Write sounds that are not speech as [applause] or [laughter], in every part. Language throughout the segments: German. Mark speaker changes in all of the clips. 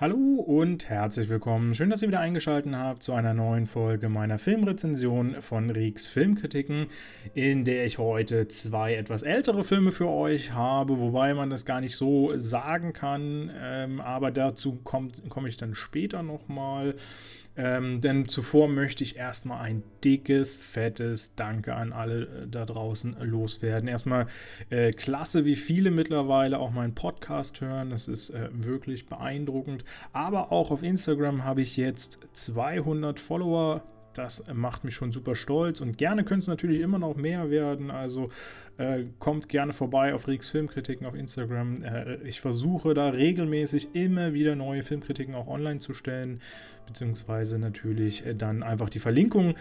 Speaker 1: Hallo und herzlich willkommen. Schön, dass ihr wieder eingeschaltet habt zu einer neuen Folge meiner Filmrezension von Rieks Filmkritiken, in der ich heute zwei etwas ältere Filme für euch habe, wobei man das gar nicht so sagen kann, ähm, aber dazu komme ich dann später nochmal. Ähm, denn zuvor möchte ich erstmal ein dickes, fettes Danke an alle äh, da draußen loswerden. Erstmal äh, klasse, wie viele mittlerweile auch meinen Podcast hören. Das ist äh, wirklich beeindruckend. Aber auch auf Instagram habe ich jetzt 200 Follower. Das macht mich schon super stolz und gerne können es natürlich immer noch mehr werden. Also äh, kommt gerne vorbei auf Rix Filmkritiken auf Instagram. Äh, ich versuche da regelmäßig immer wieder neue Filmkritiken auch online zu stellen, beziehungsweise natürlich äh, dann einfach die Verlinkung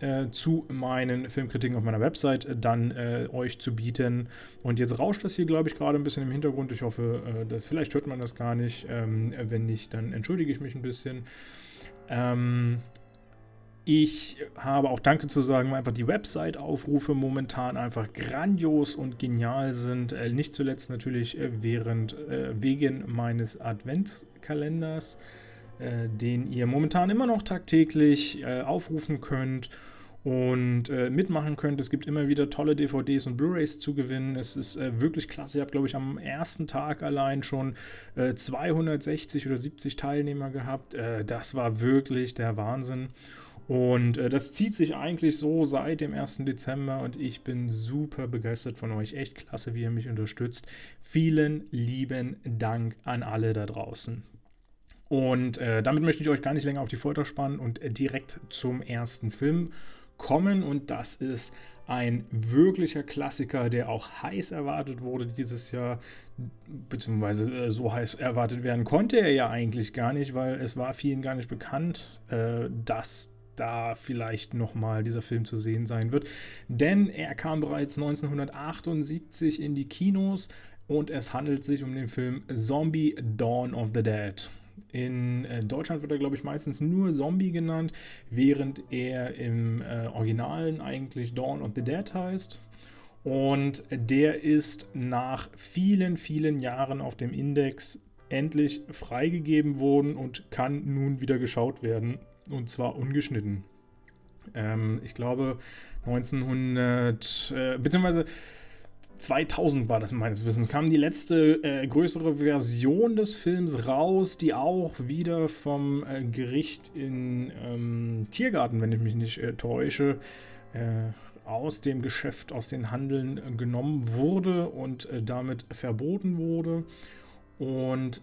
Speaker 1: äh, zu meinen Filmkritiken auf meiner Website äh, dann äh, euch zu bieten. Und jetzt rauscht das hier, glaube ich, gerade ein bisschen im Hintergrund. Ich hoffe, da, vielleicht hört man das gar nicht. Ähm, wenn nicht, dann entschuldige ich mich ein bisschen. Ähm, ich habe auch Danke zu sagen, weil einfach die Website-Aufrufe momentan einfach grandios und genial sind. Äh, nicht zuletzt natürlich äh, während, äh, wegen meines Adventskalenders, den ihr momentan immer noch tagtäglich aufrufen könnt und mitmachen könnt. Es gibt immer wieder tolle DVDs und Blu-rays zu gewinnen. Es ist wirklich klasse. Ich habe, glaube ich, am ersten Tag allein schon äh, 260 oder 70 Teilnehmer gehabt. das war wirklich der Wahnsinn. Und äh, das zieht sich eigentlich so seit dem 1. Dezember und ich bin super begeistert von euch. Echt klasse, wie ihr mich unterstützt. Vielen lieben Dank an alle da draußen. Und äh, damit möchte ich euch gar nicht länger auf die Folter spannen und äh, direkt zum ersten Film kommen. Und das ist ein wirklicher Klassiker, der auch heiß erwartet wurde dieses Jahr, beziehungsweise äh, so heiß erwartet werden konnte er ja eigentlich gar nicht, weil es war vielen gar nicht bekannt, äh, dass da vielleicht nochmal dieser Film zu sehen sein wird. Denn er kam bereits 1978 in die Kinos und es handelt sich um den Film Zombie Dawn of the Dead. In äh, Deutschland wird er, glaube ich, meistens nur Zombie genannt, während er im äh, Originalen eigentlich Dawn of the Dead heißt. Und der ist nach vielen, vielen Jahren auf dem Index endlich freigegeben worden und kann nun wieder geschaut werden. Und zwar ungeschnitten. Ähm, ich glaube 1900, äh, beziehungsweise 2000 war das meines Wissens, kam die letzte äh, größere Version des Films raus, die auch wieder vom äh, Gericht in ähm, Tiergarten, wenn ich mich nicht äh, täusche, äh, aus dem Geschäft, aus den Handeln äh, genommen wurde und äh, damit verboten wurde. Und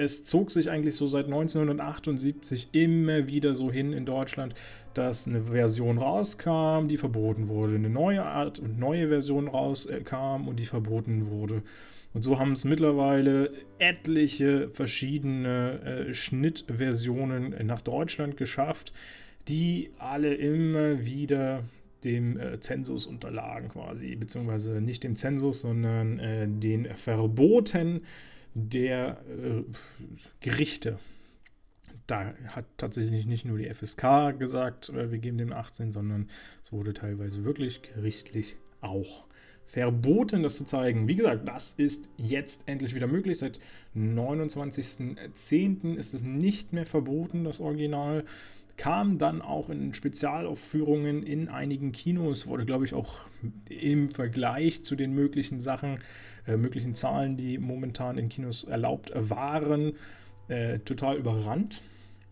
Speaker 1: es zog sich eigentlich so seit 1978 immer wieder so hin in Deutschland, dass eine Version rauskam, die verboten wurde, eine neue Art und neue Version rauskam und die verboten wurde. Und so haben es mittlerweile etliche verschiedene äh, Schnittversionen nach Deutschland geschafft, die alle immer wieder dem äh, Zensus unterlagen quasi, beziehungsweise nicht dem Zensus, sondern äh, den Verboten der äh, Gerichte. Da hat tatsächlich nicht nur die FSK gesagt, äh, wir geben dem 18, sondern es wurde teilweise wirklich gerichtlich auch verboten, das zu zeigen. Wie gesagt, das ist jetzt endlich wieder möglich. Seit 29.10. ist es nicht mehr verboten, das Original kam dann auch in Spezialaufführungen in einigen Kinos, wurde, glaube ich, auch im Vergleich zu den möglichen Sachen, äh, möglichen Zahlen, die momentan in Kinos erlaubt waren, äh, total überrannt.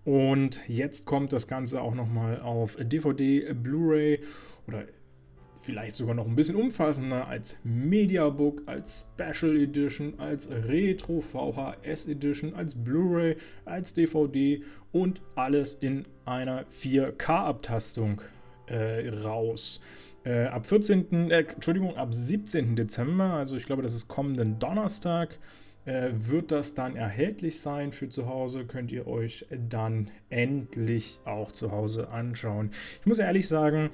Speaker 1: Und jetzt kommt das Ganze auch nochmal auf DVD, Blu-ray oder vielleicht sogar noch ein bisschen umfassender als Mediabook, als Special Edition, als Retro VHS Edition, als Blu-ray, als DVD und alles in einer 4K-Abtastung äh, raus. Äh, ab 14. Äh, Entschuldigung, ab 17. Dezember, also ich glaube, das ist kommenden Donnerstag, äh, wird das dann erhältlich sein für zu Hause. Könnt ihr euch dann endlich auch zu Hause anschauen. Ich muss ehrlich sagen,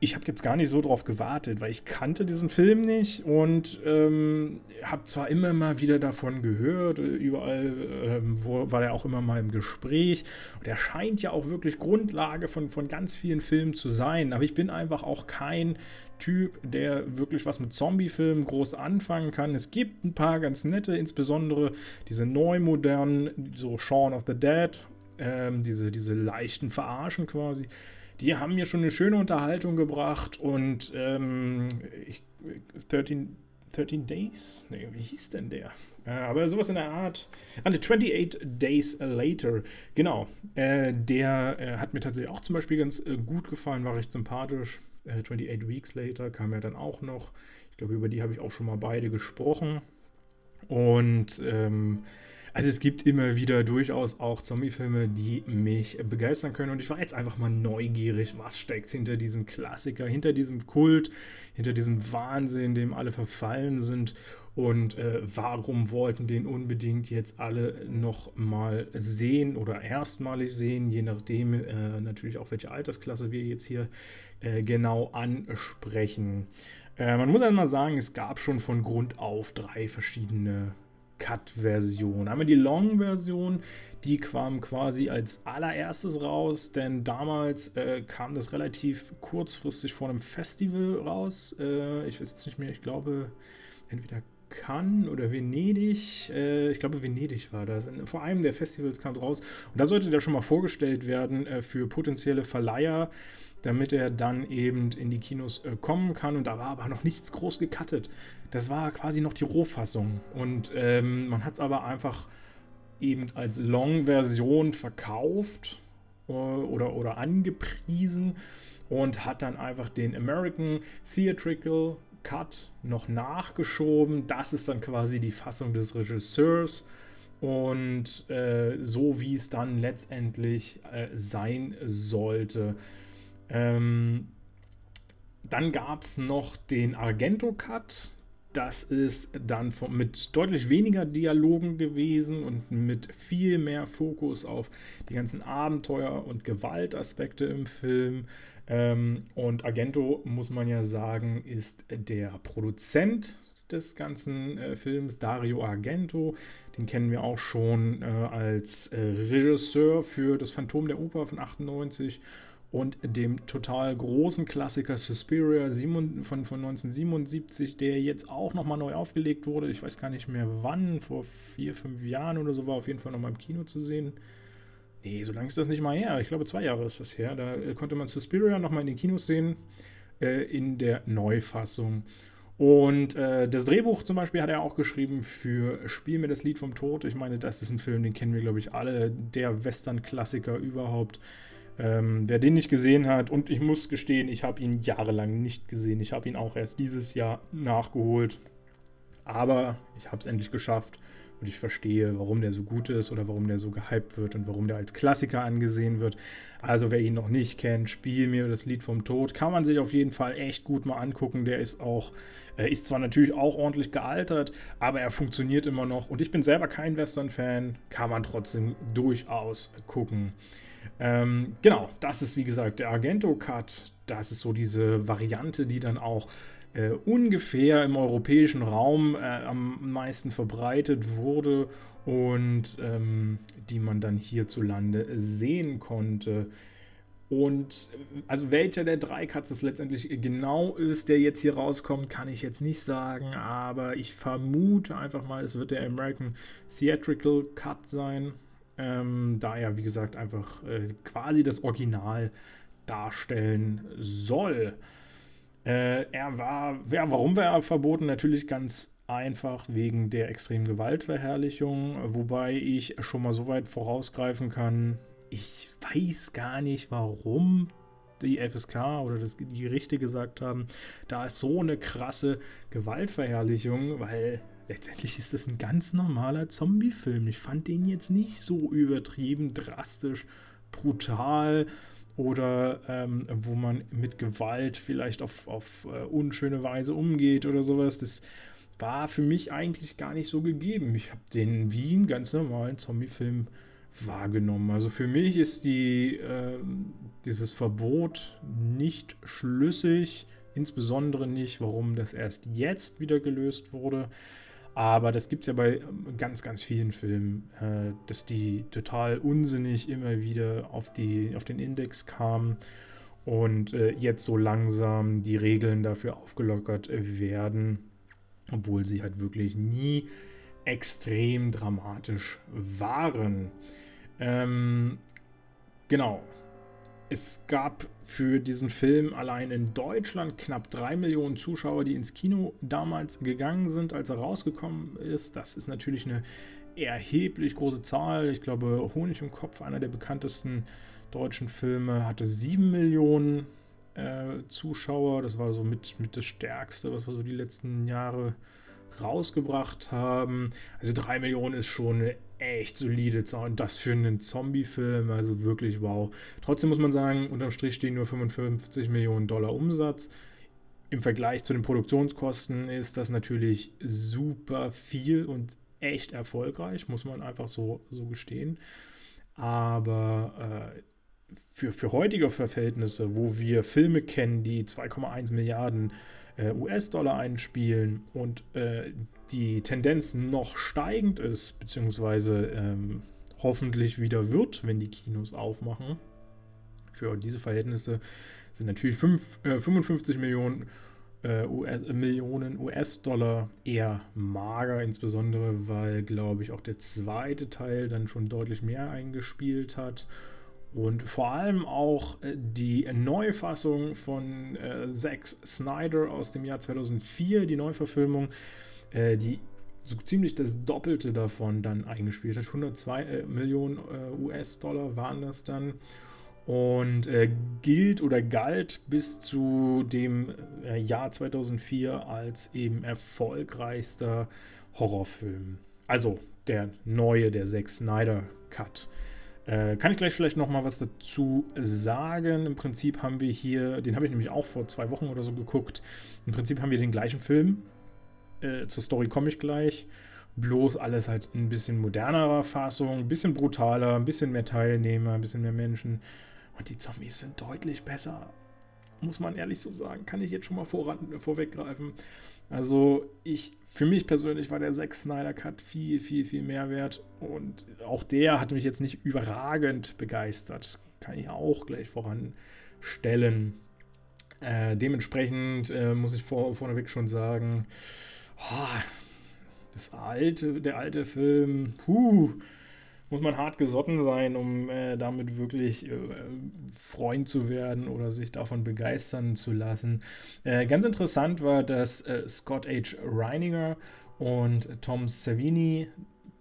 Speaker 1: ich habe jetzt gar nicht so drauf gewartet, weil ich kannte diesen Film nicht und ähm, habe zwar immer mal wieder davon gehört, überall ähm, wo, war er auch immer mal im Gespräch. Und er scheint ja auch wirklich Grundlage von, von ganz vielen Filmen zu sein, aber ich bin einfach auch kein Typ, der wirklich was mit Zombie-Filmen groß anfangen kann. Es gibt ein paar ganz nette, insbesondere diese neu modernen, so Shaun of the Dead, ähm, diese, diese leichten Verarschen quasi die haben mir schon eine schöne Unterhaltung gebracht und ähm, ich, 13, 13 Days? Nee, wie hieß denn der? Äh, aber sowas in der Art. Ah, 28 Days Later. Genau. Äh, der äh, hat mir tatsächlich auch zum Beispiel ganz äh, gut gefallen, war recht sympathisch. 28 äh, Weeks Later kam ja dann auch noch. Ich glaube, über die habe ich auch schon mal beide gesprochen. Und ähm, also es gibt immer wieder durchaus auch Zombie-Filme, die mich begeistern können. Und ich war jetzt einfach mal neugierig, was steckt hinter diesem Klassiker, hinter diesem Kult, hinter diesem Wahnsinn, dem alle verfallen sind. Und äh, warum wollten den unbedingt jetzt alle noch mal sehen oder erstmalig sehen, je nachdem äh, natürlich auch welche Altersklasse wir jetzt hier äh, genau ansprechen. Äh, man muss einmal sagen, es gab schon von Grund auf drei verschiedene Cut-Version. Einmal die Long-Version, die kam quasi als allererstes raus, denn damals äh, kam das relativ kurzfristig vor einem Festival raus. Äh, ich weiß jetzt nicht mehr, ich glaube, entweder Cannes oder Venedig. Äh, ich glaube, Venedig war das. Vor einem der Festivals kam raus. Und da sollte der schon mal vorgestellt werden äh, für potenzielle Verleiher damit er dann eben in die Kinos äh, kommen kann. Und da war aber noch nichts groß gecuttet. Das war quasi noch die Rohfassung. Und ähm, man hat es aber einfach eben als Long-Version verkauft äh, oder, oder angepriesen und hat dann einfach den American Theatrical Cut noch nachgeschoben. Das ist dann quasi die Fassung des Regisseurs. Und äh, so wie es dann letztendlich äh, sein sollte. Ähm, dann gab es noch den Argento-Cut. Das ist dann von, mit deutlich weniger Dialogen gewesen und mit viel mehr Fokus auf die ganzen Abenteuer- und Gewaltaspekte im Film. Ähm, und Argento, muss man ja sagen, ist der Produzent des ganzen äh, Films, Dario Argento. Den kennen wir auch schon äh, als äh, Regisseur für Das Phantom der Oper von 98 und dem total großen Klassiker Suspiria von, von 1977, der jetzt auch nochmal neu aufgelegt wurde. Ich weiß gar nicht mehr wann, vor vier, fünf Jahren oder so war auf jeden Fall nochmal im Kino zu sehen. Nee, so lange ist das nicht mal her. Ich glaube, zwei Jahre ist das her. Da äh, konnte man Suspiria nochmal in den Kinos sehen, äh, in der Neufassung. Und äh, das Drehbuch zum Beispiel hat er auch geschrieben für Spiel mir das Lied vom Tod. Ich meine, das ist ein Film, den kennen wir, glaube ich, alle. Der Western-Klassiker überhaupt. Ähm, wer den nicht gesehen hat, und ich muss gestehen, ich habe ihn jahrelang nicht gesehen. Ich habe ihn auch erst dieses Jahr nachgeholt. Aber ich habe es endlich geschafft und ich verstehe, warum der so gut ist oder warum der so gehypt wird und warum der als Klassiker angesehen wird. Also wer ihn noch nicht kennt, spiel mir das Lied vom Tod. Kann man sich auf jeden Fall echt gut mal angucken. Der ist auch, äh, ist zwar natürlich auch ordentlich gealtert, aber er funktioniert immer noch. Und ich bin selber kein Western-Fan, kann man trotzdem durchaus gucken. Ähm, genau, das ist wie gesagt der Argento-Cut. Das ist so diese Variante, die dann auch äh, ungefähr im europäischen Raum äh, am meisten verbreitet wurde und ähm, die man dann hierzulande sehen konnte. Und also welcher der drei Cuts es letztendlich genau ist, der jetzt hier rauskommt, kann ich jetzt nicht sagen, aber ich vermute einfach mal, es wird der American Theatrical Cut sein ähm, da er, wie gesagt, einfach äh, quasi das Original darstellen soll. Äh, er war, ja, warum war er verboten? Natürlich ganz einfach wegen der extremen Gewaltverherrlichung, wobei ich schon mal so weit vorausgreifen kann, ich weiß gar nicht, warum die FSK oder das, die Gerichte gesagt haben, da ist so eine krasse Gewaltverherrlichung, weil letztendlich ist das ein ganz normaler Zombie-Film. Ich fand den jetzt nicht so übertrieben, drastisch, brutal oder ähm, wo man mit Gewalt vielleicht auf, auf äh, unschöne Weise umgeht oder sowas. Das war für mich eigentlich gar nicht so gegeben. Ich habe den wie einen ganz normalen Zombie-Film wahrgenommen. Also für mich ist die, äh, dieses Verbot nicht schlüssig, insbesondere nicht, warum das erst jetzt wieder gelöst wurde. Aber das gibt es ja bei ganz, ganz vielen Filmen, äh, dass die total unsinnig immer wieder auf, die, auf den Index kamen und äh, jetzt so langsam die Regeln dafür aufgelockert werden, obwohl sie halt wirklich nie extrem dramatisch waren. Ähm, genau. Es gab für diesen Film allein in Deutschland knapp drei Millionen Zuschauer, die ins Kino damals gegangen sind, als er rausgekommen ist. Das ist natürlich eine erheblich große Zahl. Ich glaube, Honig im Kopf, einer der bekanntesten deutschen Filme, hatte sieben Millionen äh, Zuschauer. Das war so mit, mit das Stärkste, was wir so die letzten Jahre rausgebracht haben. Also drei Millionen ist schon eine echt solide. Und das für einen Zombie-Film, also wirklich wow. Trotzdem muss man sagen, unterm Strich stehen nur 55 Millionen Dollar Umsatz. Im Vergleich zu den Produktionskosten ist das natürlich super viel und echt erfolgreich, muss man einfach so, so gestehen. Aber äh, für, für heutige Verhältnisse, wo wir Filme kennen, die 2,1 Milliarden äh, US-Dollar einspielen und äh, die Tendenz noch steigend ist, beziehungsweise ähm, hoffentlich wieder wird, wenn die Kinos aufmachen, für diese Verhältnisse sind natürlich 5, äh, 55 Millionen äh, US, Millionen US-Dollar eher mager, insbesondere weil, glaube ich, auch der zweite Teil dann schon deutlich mehr eingespielt hat. Und vor allem auch äh, die Neufassung von äh, Zack Snyder aus dem Jahr 2004, die Neuverfilmung, äh, die so ziemlich das Doppelte davon dann eingespielt hat. 102 äh, Millionen äh, US-Dollar waren das dann. Und äh, gilt oder galt bis zu dem Jahr 2004 als eben erfolgreichster Horrorfilm. Also der neue, der Zack Snyder Cut. Äh, kann ich gleich vielleicht noch mal was dazu sagen. Im Prinzip haben wir hier, den habe ich nämlich auch vor zwei Wochen oder so geguckt. Im Prinzip haben wir den gleichen Film. Äh, zur Story komme ich gleich. Bloß alles halt ein bisschen modernerer Fassung, ein bisschen brutaler, ein bisschen mehr Teilnehmer, ein bisschen mehr Menschen. Und die Zombies sind deutlich besser. Muss man ehrlich so sagen. Kann ich jetzt schon mal voran, vorweggreifen. Also ich, für mich persönlich war der Zack Snyder Cut viel, viel, viel mehr wert. Und auch der hat mich jetzt nicht überragend begeistert. Kann ich auch gleich voranstellen. Äh, dementsprechend äh, muss ich vor, vorneweg schon sagen, oh, das alte, der alte Film, puh, muss man hart gesotten sein, um äh, damit wirklich äh, Freund zu werden oder sich davon begeistern zu lassen. Äh, ganz interessant war, dass äh, Scott H. Reininger und Tom Savini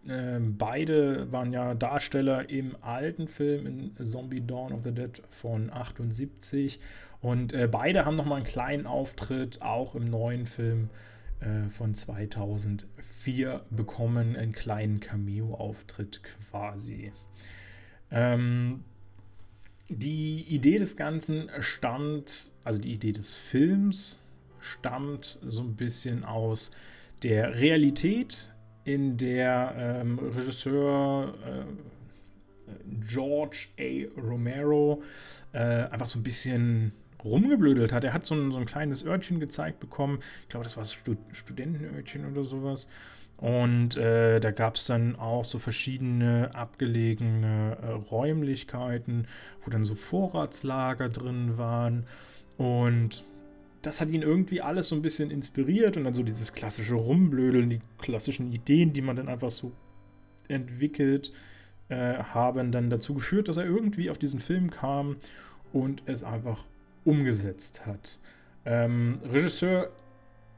Speaker 1: ähm, beide waren ja Darsteller im alten Film in Zombie Dawn of the Dead von 78 und äh, beide haben nochmal einen kleinen Auftritt auch im neuen Film äh, von 2004 bekommen, einen kleinen Cameo-Auftritt quasi. Ähm, die Idee des Ganzen stammt, also die Idee des Films stammt so ein bisschen aus der Realität, in der ähm, Regisseur äh, George A. Romero äh, einfach so ein bisschen rumgeblödelt hat. Er hat so ein, so ein kleines Örtchen gezeigt bekommen. Ich glaube, das war Stud Studentenörtchen oder sowas. Und äh, da gab es dann auch so verschiedene abgelegene äh, Räumlichkeiten, wo dann so Vorratslager drin waren. Und das hat ihn irgendwie alles so ein bisschen inspiriert und dann so dieses klassische Rumblödeln, die klassischen Ideen, die man dann einfach so entwickelt, äh, haben dann dazu geführt, dass er irgendwie auf diesen Film kam und es einfach umgesetzt hat. Ähm, Regisseur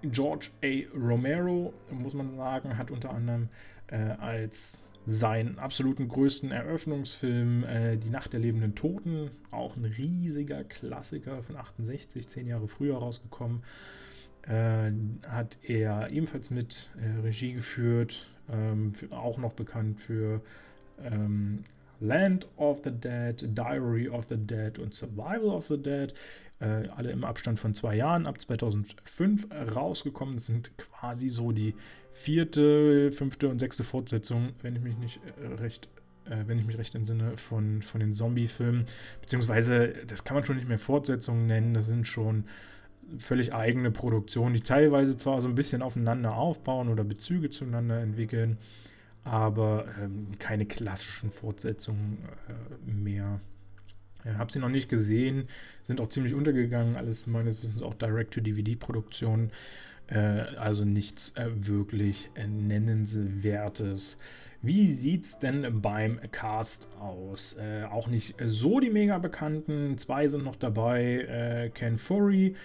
Speaker 1: George A. Romero, muss man sagen, hat unter anderem äh, als seinen absoluten größten Eröffnungsfilm äh, Die Nacht der lebenden Toten, auch ein riesiger Klassiker von 68, zehn Jahre früher rausgekommen, äh, hat er ebenfalls mit äh, Regie geführt, ähm, auch noch bekannt für ähm, Land of the Dead, Diary of the Dead und Survival of the Dead. Äh, alle im Abstand von zwei Jahren, ab 2005 rausgekommen. Das sind quasi so die vierte, fünfte und sechste Fortsetzung, wenn ich mich nicht äh, recht äh, wenn ich mich recht entsinne, von, von den Zombie-Filmen. Beziehungsweise, das kann man schon nicht mehr Fortsetzungen nennen, das sind schon völlig eigene Produktionen, die teilweise zwar so ein bisschen aufeinander aufbauen oder Bezüge zueinander entwickeln, aber ähm, keine klassischen Fortsetzungen äh, mehr. Ja, habe sie noch nicht gesehen, sind auch ziemlich untergegangen, alles meines Wissens auch Direct-to-DVD-Produktionen, äh, also nichts äh, wirklich äh, Nennenswertes. Wie sieht's denn beim Cast aus? Äh, auch nicht so die mega bekannten, zwei sind noch dabei, äh, Ken Furry,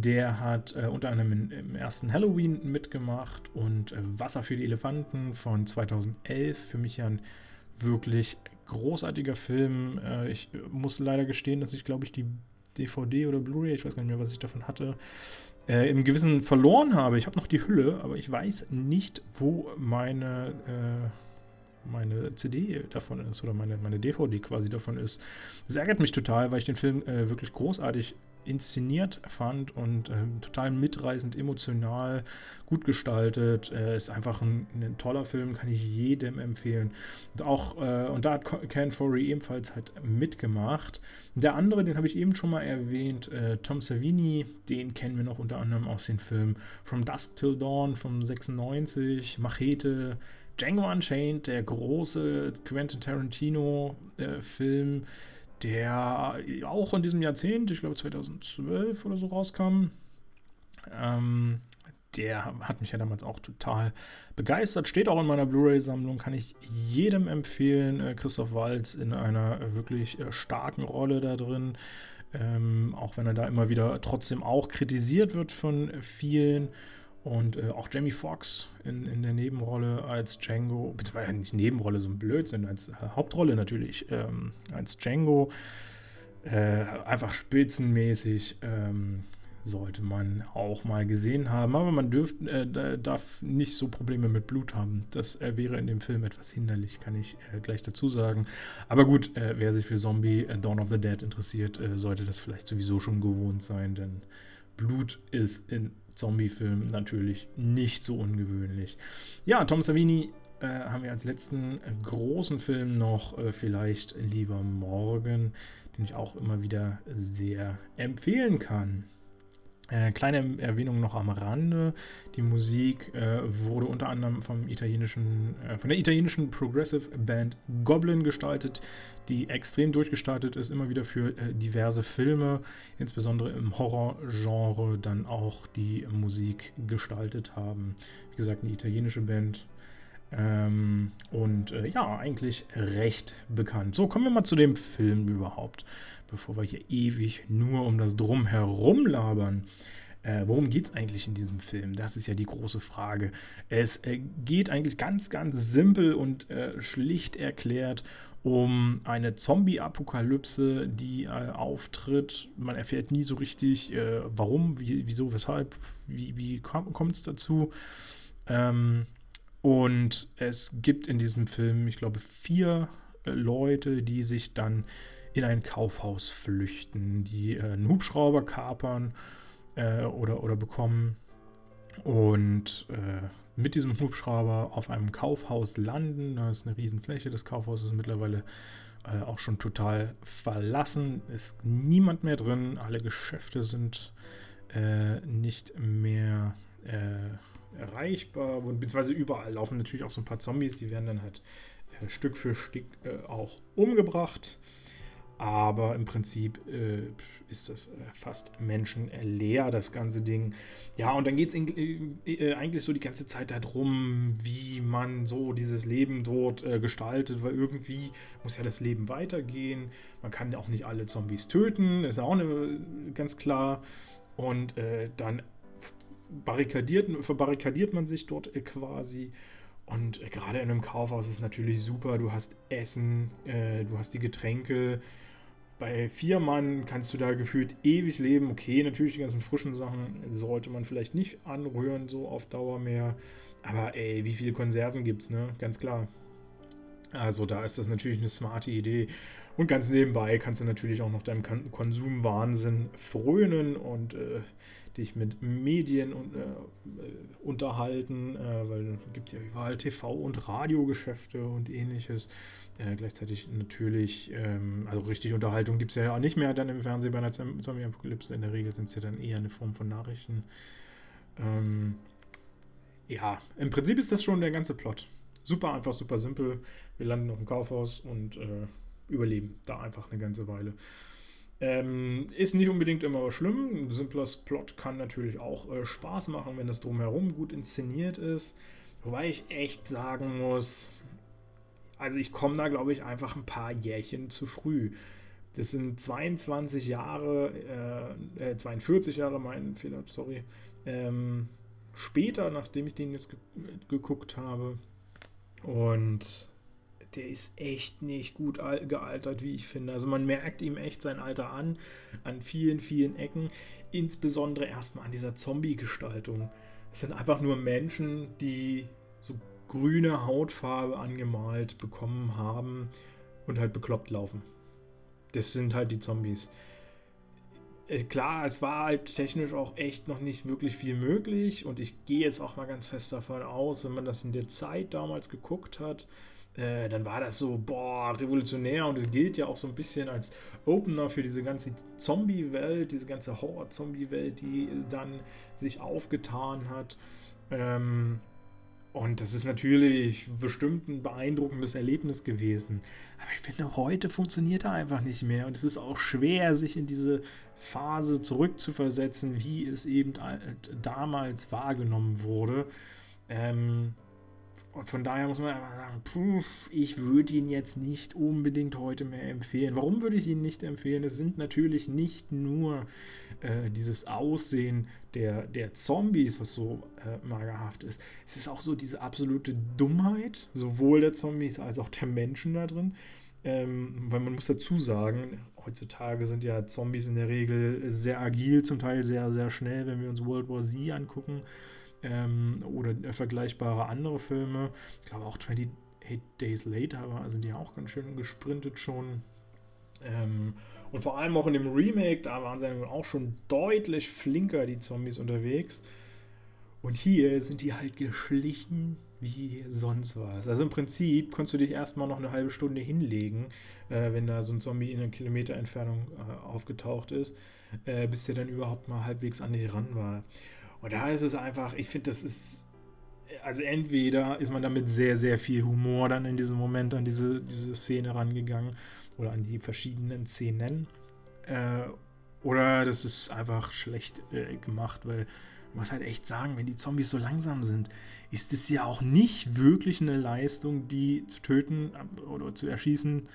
Speaker 1: der hat äh, unter anderem im ersten Halloween mitgemacht und äh, Wasser für die Elefanten von 2011. Für mich ja ein wirklich großartiger Film. Äh, ich muss leider gestehen, dass ich, glaube ich, die DVD oder Blu-ray, ich weiß gar nicht mehr, was ich davon hatte, äh, im Gewissen verloren habe. Ich habe noch die Hülle, aber ich weiß nicht, wo meine äh, meine CD davon ist oder meine, meine DVD quasi davon ist. Das ärgert mich total, weil ich den Film äh, wirklich großartig inszeniert fand und äh, total mitreißend, emotional, gut gestaltet. Äh, ist einfach ein, ein, toller Film, kann ich jedem empfehlen. Und auch, äh, und da hat Ken Forey ebenfalls halt mitgemacht. Der andere, den habe ich eben schon mal erwähnt, äh, Tom Savini, den kennen wir noch unter anderem aus den Filmen From Dusk Till Dawn vom 96, Machete, Django Unchained, der große Quentin Tarantino-Film. Äh, der auch in diesem Jahrzehnt, ich glaube 2012 oder so rauskam. Ähm, der hat mich ja damals auch total begeistert. Steht auch in meiner Blu-ray-Sammlung, kann ich jedem empfehlen. Äh, Christoph Waltz in einer wirklich äh, starken Rolle da drin. Ähm, auch wenn er da immer wieder trotzdem auch kritisiert wird von vielen. Und äh, auch Jamie Foxx in, in der Nebenrolle als Django, beziehungsweise nicht Nebenrolle, so ein Blödsinn, als äh, Hauptrolle natürlich, ähm, als Django. Äh, einfach spitzenmäßig ähm, sollte man auch mal gesehen haben. Aber man dürft, äh, darf nicht so Probleme mit Blut haben. Das äh, wäre in dem Film etwas hinderlich, kann ich äh, gleich dazu sagen. Aber gut, wer sich für Zombie Dawn of the Dead interessiert, sollte das vielleicht sowieso schon gewohnt sein, denn Blut ist in Zombie-Film natürlich nicht so ungewöhnlich. Ja, Tom Savini äh, haben wir als letzten großen Film noch äh, vielleicht Lieber Morgen, den ich auch immer wieder sehr empfehlen kann. Äh, kleine Erwähnung noch am Rande. Die Musik äh, wurde unter anderem vom italienischen, äh, von der italienischen Progressive Band Goblin gestaltet, die extrem durchgestaltet ist, immer wieder für äh, diverse Filme, insbesondere im Horrorgenre, dann auch die Musik gestaltet haben. Wie gesagt, eine italienische Band. Ähm, und äh, ja, eigentlich recht bekannt. So, kommen wir mal zu dem Film überhaupt bevor wir hier ewig nur um das Drumherum labern. Äh, worum geht es eigentlich in diesem Film? Das ist ja die große Frage. Es äh, geht eigentlich ganz, ganz simpel und äh, schlicht erklärt um eine Zombie-Apokalypse, die äh, auftritt. Man erfährt nie so richtig, äh, warum, wie, wieso, weshalb, wie, wie kommt es dazu. Ähm, und es gibt in diesem Film, ich glaube, vier äh, Leute, die sich dann in ein Kaufhaus flüchten, die äh, einen Hubschrauber kapern äh, oder, oder bekommen und äh, mit diesem Hubschrauber auf einem Kaufhaus landen. Da ist eine Riesenfläche des Kaufhauses mittlerweile äh, auch schon total verlassen. Ist niemand mehr drin. Alle Geschäfte sind nicht mehr äh, erreichbar. Beziehungsweise überall laufen natürlich auch so ein paar Zombies. Die werden dann halt Stück für Stück auch umgebracht. Aber im Prinzip äh, ist das äh, fast menschenleer, das ganze Ding. Ja, und dann geht es äh, äh, eigentlich so die ganze Zeit darum, wie man so dieses Leben dort äh, gestaltet, weil irgendwie muss ja das Leben weitergehen. Man kann ja auch nicht alle Zombies töten, ist auch eine, ganz klar. Und äh, dann barrikadiert, verbarrikadiert man sich dort quasi. Und gerade in einem Kaufhaus ist natürlich super. Du hast Essen, du hast die Getränke, bei vier Mann kannst du da gefühlt ewig leben. Okay, natürlich die ganzen frischen Sachen sollte man vielleicht nicht anrühren, so auf Dauer mehr. Aber ey, wie viele Konserven gibt's, ne? Ganz klar. Also da ist das natürlich eine smarte Idee. Und ganz nebenbei kannst du natürlich auch noch deinem Konsumwahnsinn frönen und äh, dich mit Medien und, äh, unterhalten, äh, weil es gibt ja überall TV- und Radiogeschäfte und ähnliches. Äh, gleichzeitig natürlich, ähm, also richtig Unterhaltung gibt es ja auch nicht mehr dann im Fernsehen bei einer Zombie-Apokalypse. In der Regel sind es ja dann eher eine Form von Nachrichten. Ähm, ja, im Prinzip ist das schon der ganze Plot. Super einfach, super simpel. Wir landen auf dem Kaufhaus und äh, überleben da einfach eine ganze Weile. Ähm, ist nicht unbedingt immer schlimm. Ein simpler Plot kann natürlich auch äh, Spaß machen, wenn das drumherum gut inszeniert ist. Wobei ich echt sagen muss, also ich komme da, glaube ich, einfach ein paar Jährchen zu früh. Das sind 22 Jahre, äh, 42 äh, Jahre, mein Fehler, sorry. Ähm, später, nachdem ich den jetzt ge geguckt habe. Und der ist echt nicht gut gealtert, wie ich finde. Also man merkt ihm echt sein Alter an, an vielen, vielen Ecken. Insbesondere erstmal an dieser Zombie-Gestaltung. Es sind einfach nur Menschen, die so grüne Hautfarbe angemalt bekommen haben und halt bekloppt laufen. Das sind halt die Zombies. Äh, klar, es war halt technisch auch echt noch nicht wirklich viel möglich und ich gehe jetzt auch mal ganz fest davon aus, wenn man das in der Zeit damals geguckt hat, äh, dann war das so, boah, revolutionär und es gilt ja auch so ein bisschen als Opener für diese ganze Zombie-Welt, diese ganze Horror-Zombie-Welt, die dann sich aufgetan hat. Ähm, und das ist natürlich bestimmt ein beeindruckendes Erlebnis gewesen. Aber ich finde, heute funktioniert er einfach nicht mehr. Und es ist auch schwer, sich in diese Phase zurückzuversetzen, wie es eben damals wahrgenommen wurde. Ähm, und von daher muss man einfach sagen, puh, ich würde ihn jetzt nicht unbedingt heute mehr empfehlen. Warum würde ich ihn nicht empfehlen? Es sind natürlich nicht nur äh, dieses Aussehen der, der Zombies, was so äh, magerhaft ist. Es ist auch so diese absolute Dummheit, sowohl der Zombies als auch der Menschen da drin. Ähm, weil man muss dazu sagen, heutzutage sind ja Zombies in der Regel sehr agil, zum Teil sehr, sehr schnell, wenn wir uns World War Z angucken ähm, oder vergleichbare andere Filme. Ich glaube auch 28 Days Later sind die auch ganz schön gesprintet schon. Ähm, und vor allem auch in dem Remake, da waren sie auch schon deutlich flinker, die Zombies unterwegs. Und hier sind die halt geschlichen wie sonst was. Also im Prinzip konntest du dich erstmal noch eine halbe Stunde hinlegen, äh, wenn da so ein Zombie in einer Kilometer Entfernung äh, aufgetaucht ist, äh, bis der dann überhaupt mal halbwegs an dich ran war. Und da ist es einfach, ich finde, das ist, also entweder ist man damit sehr, sehr viel Humor dann in diesem Moment an diese, diese Szene rangegangen oder an die verschiedenen Szenen. Äh, oder das ist einfach schlecht äh, gemacht, weil man muss halt echt sagen, wenn die Zombies so langsam sind, ist es ja auch nicht wirklich eine Leistung, die zu töten oder zu erschießen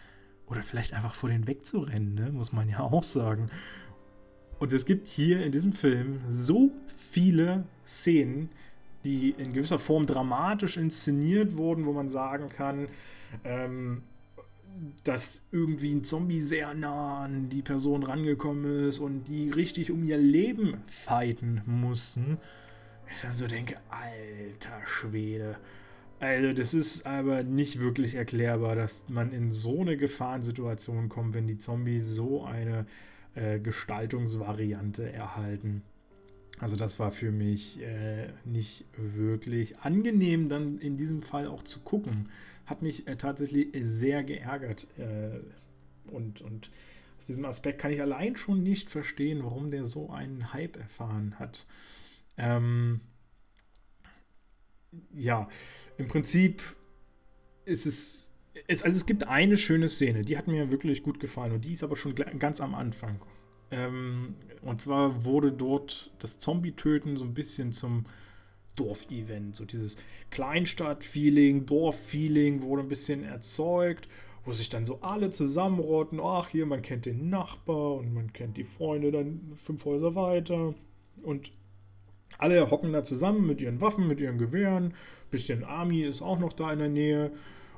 Speaker 1: oder vielleicht einfach vor denen wegzurennen, ne? muss man ja auch sagen. Und es gibt hier in diesem Film so viele Szenen, die in gewisser Form dramatisch inszeniert wurden, wo man sagen kann, ähm, dass irgendwie ein Zombie sehr nah an die Person rangekommen ist und die richtig um ihr Leben fighten mussten. Ich dann so denke, alter Schwede. Also das ist aber nicht wirklich erklärbar, dass man in so eine Gefahrensituation kommt, wenn die Zombies so eine äh, Gestaltungsvariante erhalten. Also das war für mich äh, nicht wirklich angenehm, dann in diesem Fall auch zu gucken. Hat mich äh, tatsächlich sehr geärgert. Äh, und, und aus diesem Aspekt kann ich allein schon nicht verstehen, warum der so einen Hype erfahren hat. Ähm, ja, im Prinzip ist es es, also es gibt eine schöne Szene, die hat mir wirklich gut gefallen und die ist aber schon ganz am Anfang. Ähm, und zwar wurde dort das Zombie-Töten so ein bisschen zum Dorfevent. So dieses Kleinstadt-Feeling, Dorf-Feeling wurde ein bisschen erzeugt, wo sich dann so alle zusammenrotten. Ach, hier, man kennt den Nachbar und man kennt die Freunde dann fünf Häuser weiter. Und alle hocken da zusammen mit ihren Waffen, mit ihren Gewehren. Bisschen Army ist auch noch da in der Nähe.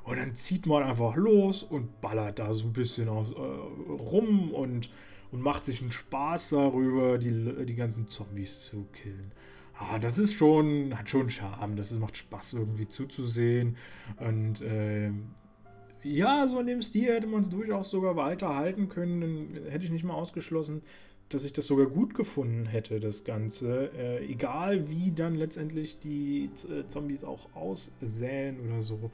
Speaker 1: Und dann zieht man einfach los und ballert da so ein bisschen auf, äh, rum und, und macht sich einen Spaß darüber, die, die ganzen Zombies zu killen. Ah, das ist schon, hat schon Charme. Das ist, macht Spaß irgendwie zuzusehen. Und äh, ja, so in dem Stil hätte man es durchaus sogar weiterhalten können. Dann hätte ich nicht mal ausgeschlossen, dass ich das sogar gut gefunden hätte, das Ganze. Äh, egal wie dann letztendlich die äh, Zombies auch aussähen oder so.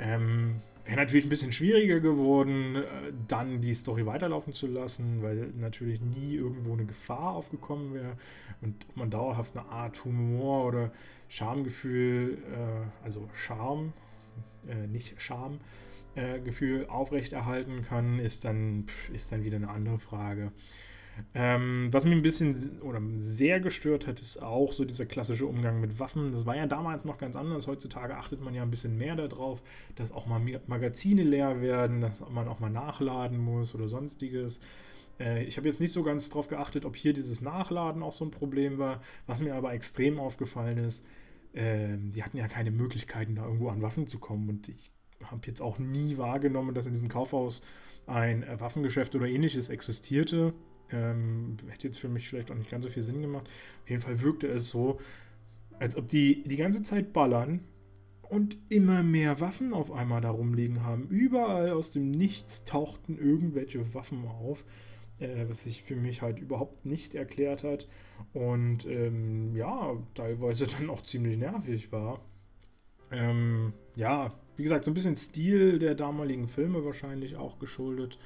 Speaker 1: Ähm, Wäre natürlich ein bisschen schwieriger geworden, äh, dann die Story weiterlaufen zu lassen, weil natürlich nie irgendwo eine Gefahr aufgekommen wäre und man dauerhaft eine Art Humor oder Schamgefühl, äh, also Charme, äh, nicht Schamgefühl aufrechterhalten kann, ist dann, ist dann wieder eine andere Frage. Ähm, was mich ein bisschen oder sehr gestört hat, ist auch so dieser klassische Umgang mit Waffen. Das war ja damals noch ganz anders. Heutzutage achtet man ja ein bisschen mehr darauf, dass auch mal Magazine leer werden, dass man auch mal nachladen muss oder sonstiges. Äh, ich habe jetzt nicht so ganz darauf geachtet, ob hier dieses Nachladen auch so ein Problem war. Was mir aber extrem aufgefallen ist, äh, die hatten ja keine Möglichkeiten, da irgendwo an Waffen zu kommen. Und ich habe jetzt auch nie wahrgenommen, dass in diesem Kaufhaus ein äh, Waffengeschäft oder ähnliches existierte. Ähm, hätte jetzt für mich vielleicht auch nicht ganz so viel Sinn gemacht. Auf jeden Fall wirkte es so, als ob die die ganze Zeit ballern und immer mehr Waffen auf einmal da rumliegen haben. Überall aus dem Nichts tauchten irgendwelche Waffen auf, äh, was sich für mich halt überhaupt nicht erklärt hat. Und ähm, ja, teilweise [laughs] dann auch ziemlich nervig war. Ähm, ja, wie gesagt, so ein bisschen Stil der damaligen Filme wahrscheinlich auch geschuldet.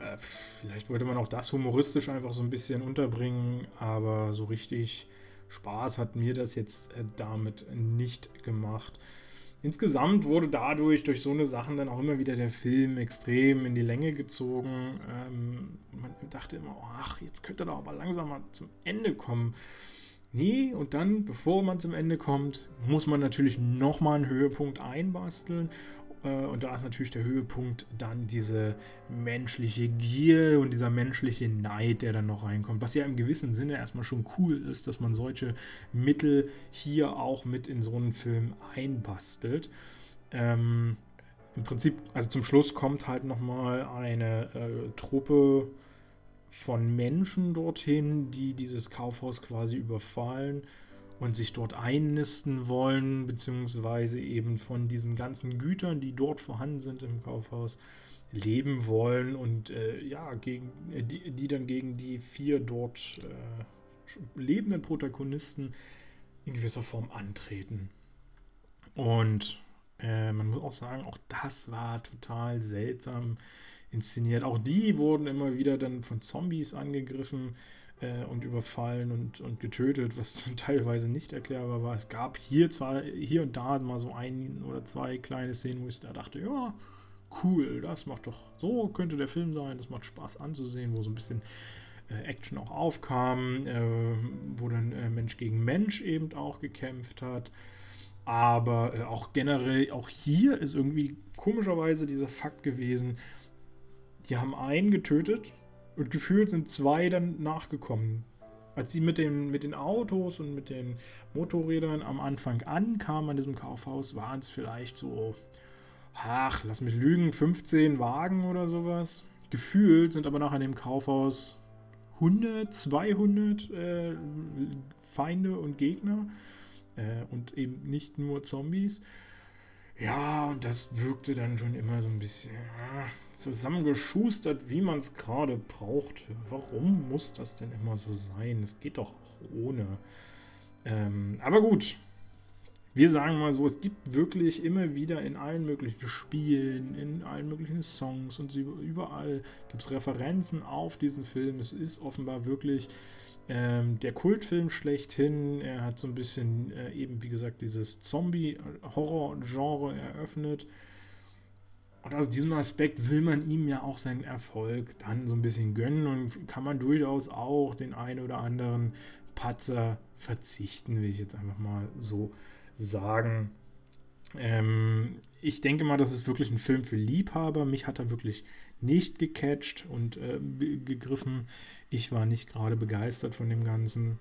Speaker 1: Äh, vielleicht wollte man auch das humoristisch einfach so ein bisschen unterbringen, aber so richtig Spaß hat mir das jetzt äh, damit nicht gemacht. Insgesamt wurde dadurch durch so eine Sachen dann auch immer wieder der Film extrem in die Länge gezogen. Ähm, man dachte immer, oh, ach, jetzt könnte er doch aber langsam mal zum Ende kommen. Nee, und dann, bevor man zum Ende kommt, muss man natürlich nochmal einen Höhepunkt einbasteln. Äh, und da ist natürlich der Höhepunkt dann diese menschliche Gier und dieser menschliche Neid, der dann noch reinkommt. Was ja im gewissen Sinne erstmal schon cool ist, dass man solche Mittel hier auch mit in so einen Film einbastelt. Ähm, Im Prinzip, also zum Schluss kommt halt nochmal eine äh, Truppe von Menschen dorthin, die dieses Kaufhaus quasi überfallen und sich dort einnisten wollen, beziehungsweise eben von diesen ganzen Gütern, die dort vorhanden sind im Kaufhaus, leben wollen und äh, ja, gegen, äh, die, die, dann gegen die vier dort äh, lebenden Protagonisten in gewisser Form antreten. Und äh, man muss auch sagen, auch das war total seltsam inszeniert. Auch die wurden immer wieder dann von Zombies angegriffen äh, und überfallen und, und getötet, was [laughs] teilweise nicht erklärbar war. Es gab hier zwar hier und da mal so ein oder zwei kleine Szenen, wo ich da dachte, ja, cool, das macht doch, so könnte der Film sein, das macht Spaß anzusehen, wo so ein bisschen äh, Action auch aufkam, äh, wo dann äh, Mensch gegen Mensch eben auch gekämpft hat. Aber äh, auch generell, auch hier ist irgendwie komischerweise dieser Fakt gewesen, die haben einen getötet und gefühlt sind zwei dann nachgekommen. Als sie mit den, mit den Autos und mit den Motorrädern am Anfang ankamen an diesem Kaufhaus, waren es vielleicht so, ach, lass mich lügen, 15 Wagen oder sowas. Gefühlt sind aber nach dem Kaufhaus 100, 200 äh, Feinde und Gegner äh, und eben nicht nur Zombies. Ja, und das wirkte dann schon immer so ein bisschen ja, zusammengeschustert, wie man es gerade braucht. Warum muss das denn immer so sein? Es geht doch auch ohne. Ähm, aber gut, wir sagen mal so, es gibt wirklich immer wieder in allen möglichen Spielen, in allen möglichen Songs und überall gibt es Referenzen auf diesen Film. Es ist offenbar wirklich ähm, der Kultfilm schlechthin, er hat so ein bisschen äh, eben, wie gesagt, dieses Zombie-Horror-Genre eröffnet. Und aus diesem Aspekt will man ihm ja auch seinen Erfolg dann so ein bisschen gönnen und kann man durchaus auch den einen oder anderen Patzer verzichten, will ich jetzt einfach mal so sagen. Ähm, ich denke mal, das ist wirklich ein Film für Liebhaber. Mich hat er wirklich nicht gecatcht und äh, gegriffen. Ich war nicht gerade begeistert von dem Ganzen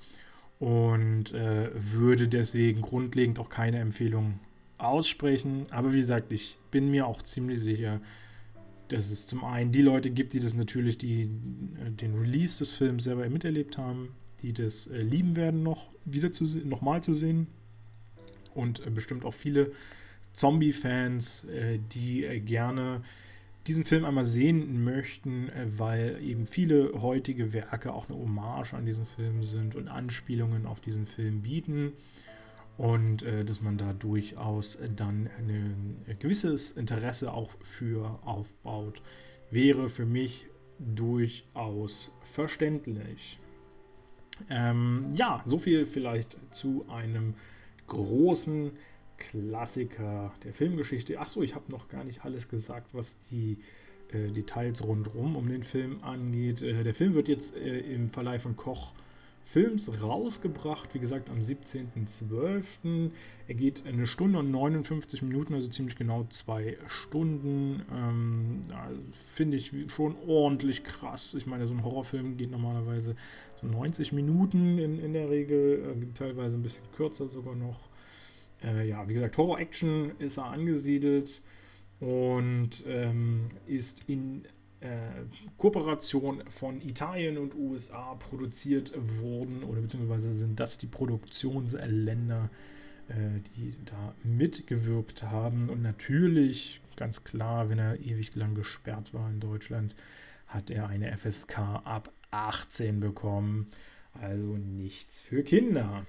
Speaker 1: und äh, würde deswegen grundlegend auch keine Empfehlung aussprechen. Aber wie gesagt, ich bin mir auch ziemlich sicher, dass es zum einen die Leute gibt, die das natürlich, die äh, den Release des Films selber miterlebt haben, die das äh, lieben werden, noch wieder zu nochmal zu sehen. Und äh, bestimmt auch viele Zombie-Fans, äh, die äh, gerne diesen Film einmal sehen möchten, äh, weil eben viele heutige Werke auch eine Hommage an diesen Film sind und Anspielungen auf diesen Film bieten und äh, dass man da durchaus dann ein gewisses Interesse auch für aufbaut, wäre für mich durchaus verständlich. Ähm, ja, so viel vielleicht zu einem großen Klassiker der Filmgeschichte. Achso, ich habe noch gar nicht alles gesagt, was die äh, Details rundherum um den Film angeht. Äh, der Film wird jetzt äh, im Verleih von Koch Films rausgebracht, wie gesagt, am 17.12. Er geht eine Stunde und 59 Minuten, also ziemlich genau zwei Stunden. Ähm, Finde ich schon ordentlich krass. Ich meine, so ein Horrorfilm geht normalerweise so 90 Minuten in, in der Regel, äh, teilweise ein bisschen kürzer sogar noch. Äh, ja, wie gesagt, Horror-Action ist er angesiedelt und ähm, ist in äh, Kooperation von Italien und USA produziert worden oder beziehungsweise sind das die Produktionsländer, äh, die da mitgewirkt haben. Und natürlich, ganz klar, wenn er ewig lang gesperrt war in Deutschland, hat er eine FSK ab 18 bekommen. Also nichts für Kinder.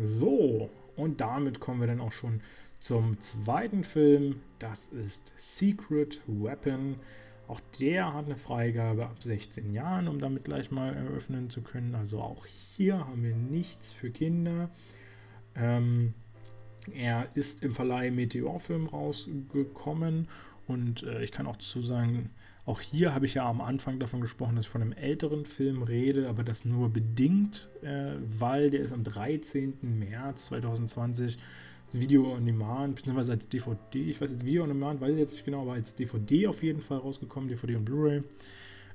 Speaker 1: So, und damit kommen wir dann auch schon zum zweiten Film. Das ist Secret Weapon. Auch der hat eine Freigabe ab 16 Jahren, um damit gleich mal eröffnen zu können. Also auch hier haben wir nichts für Kinder. Ähm, er ist im Verleih Meteorfilm rausgekommen und äh, ich kann auch dazu sagen, auch hier habe ich ja am Anfang davon gesprochen, dass ich von einem älteren Film rede, aber das nur bedingt, äh, weil der ist am 13. März 2020 als Video on Demand, beziehungsweise als DVD, ich weiß jetzt Video on Demand, weiß ich jetzt nicht genau, aber als DVD auf jeden Fall rausgekommen, DVD und Blu-ray.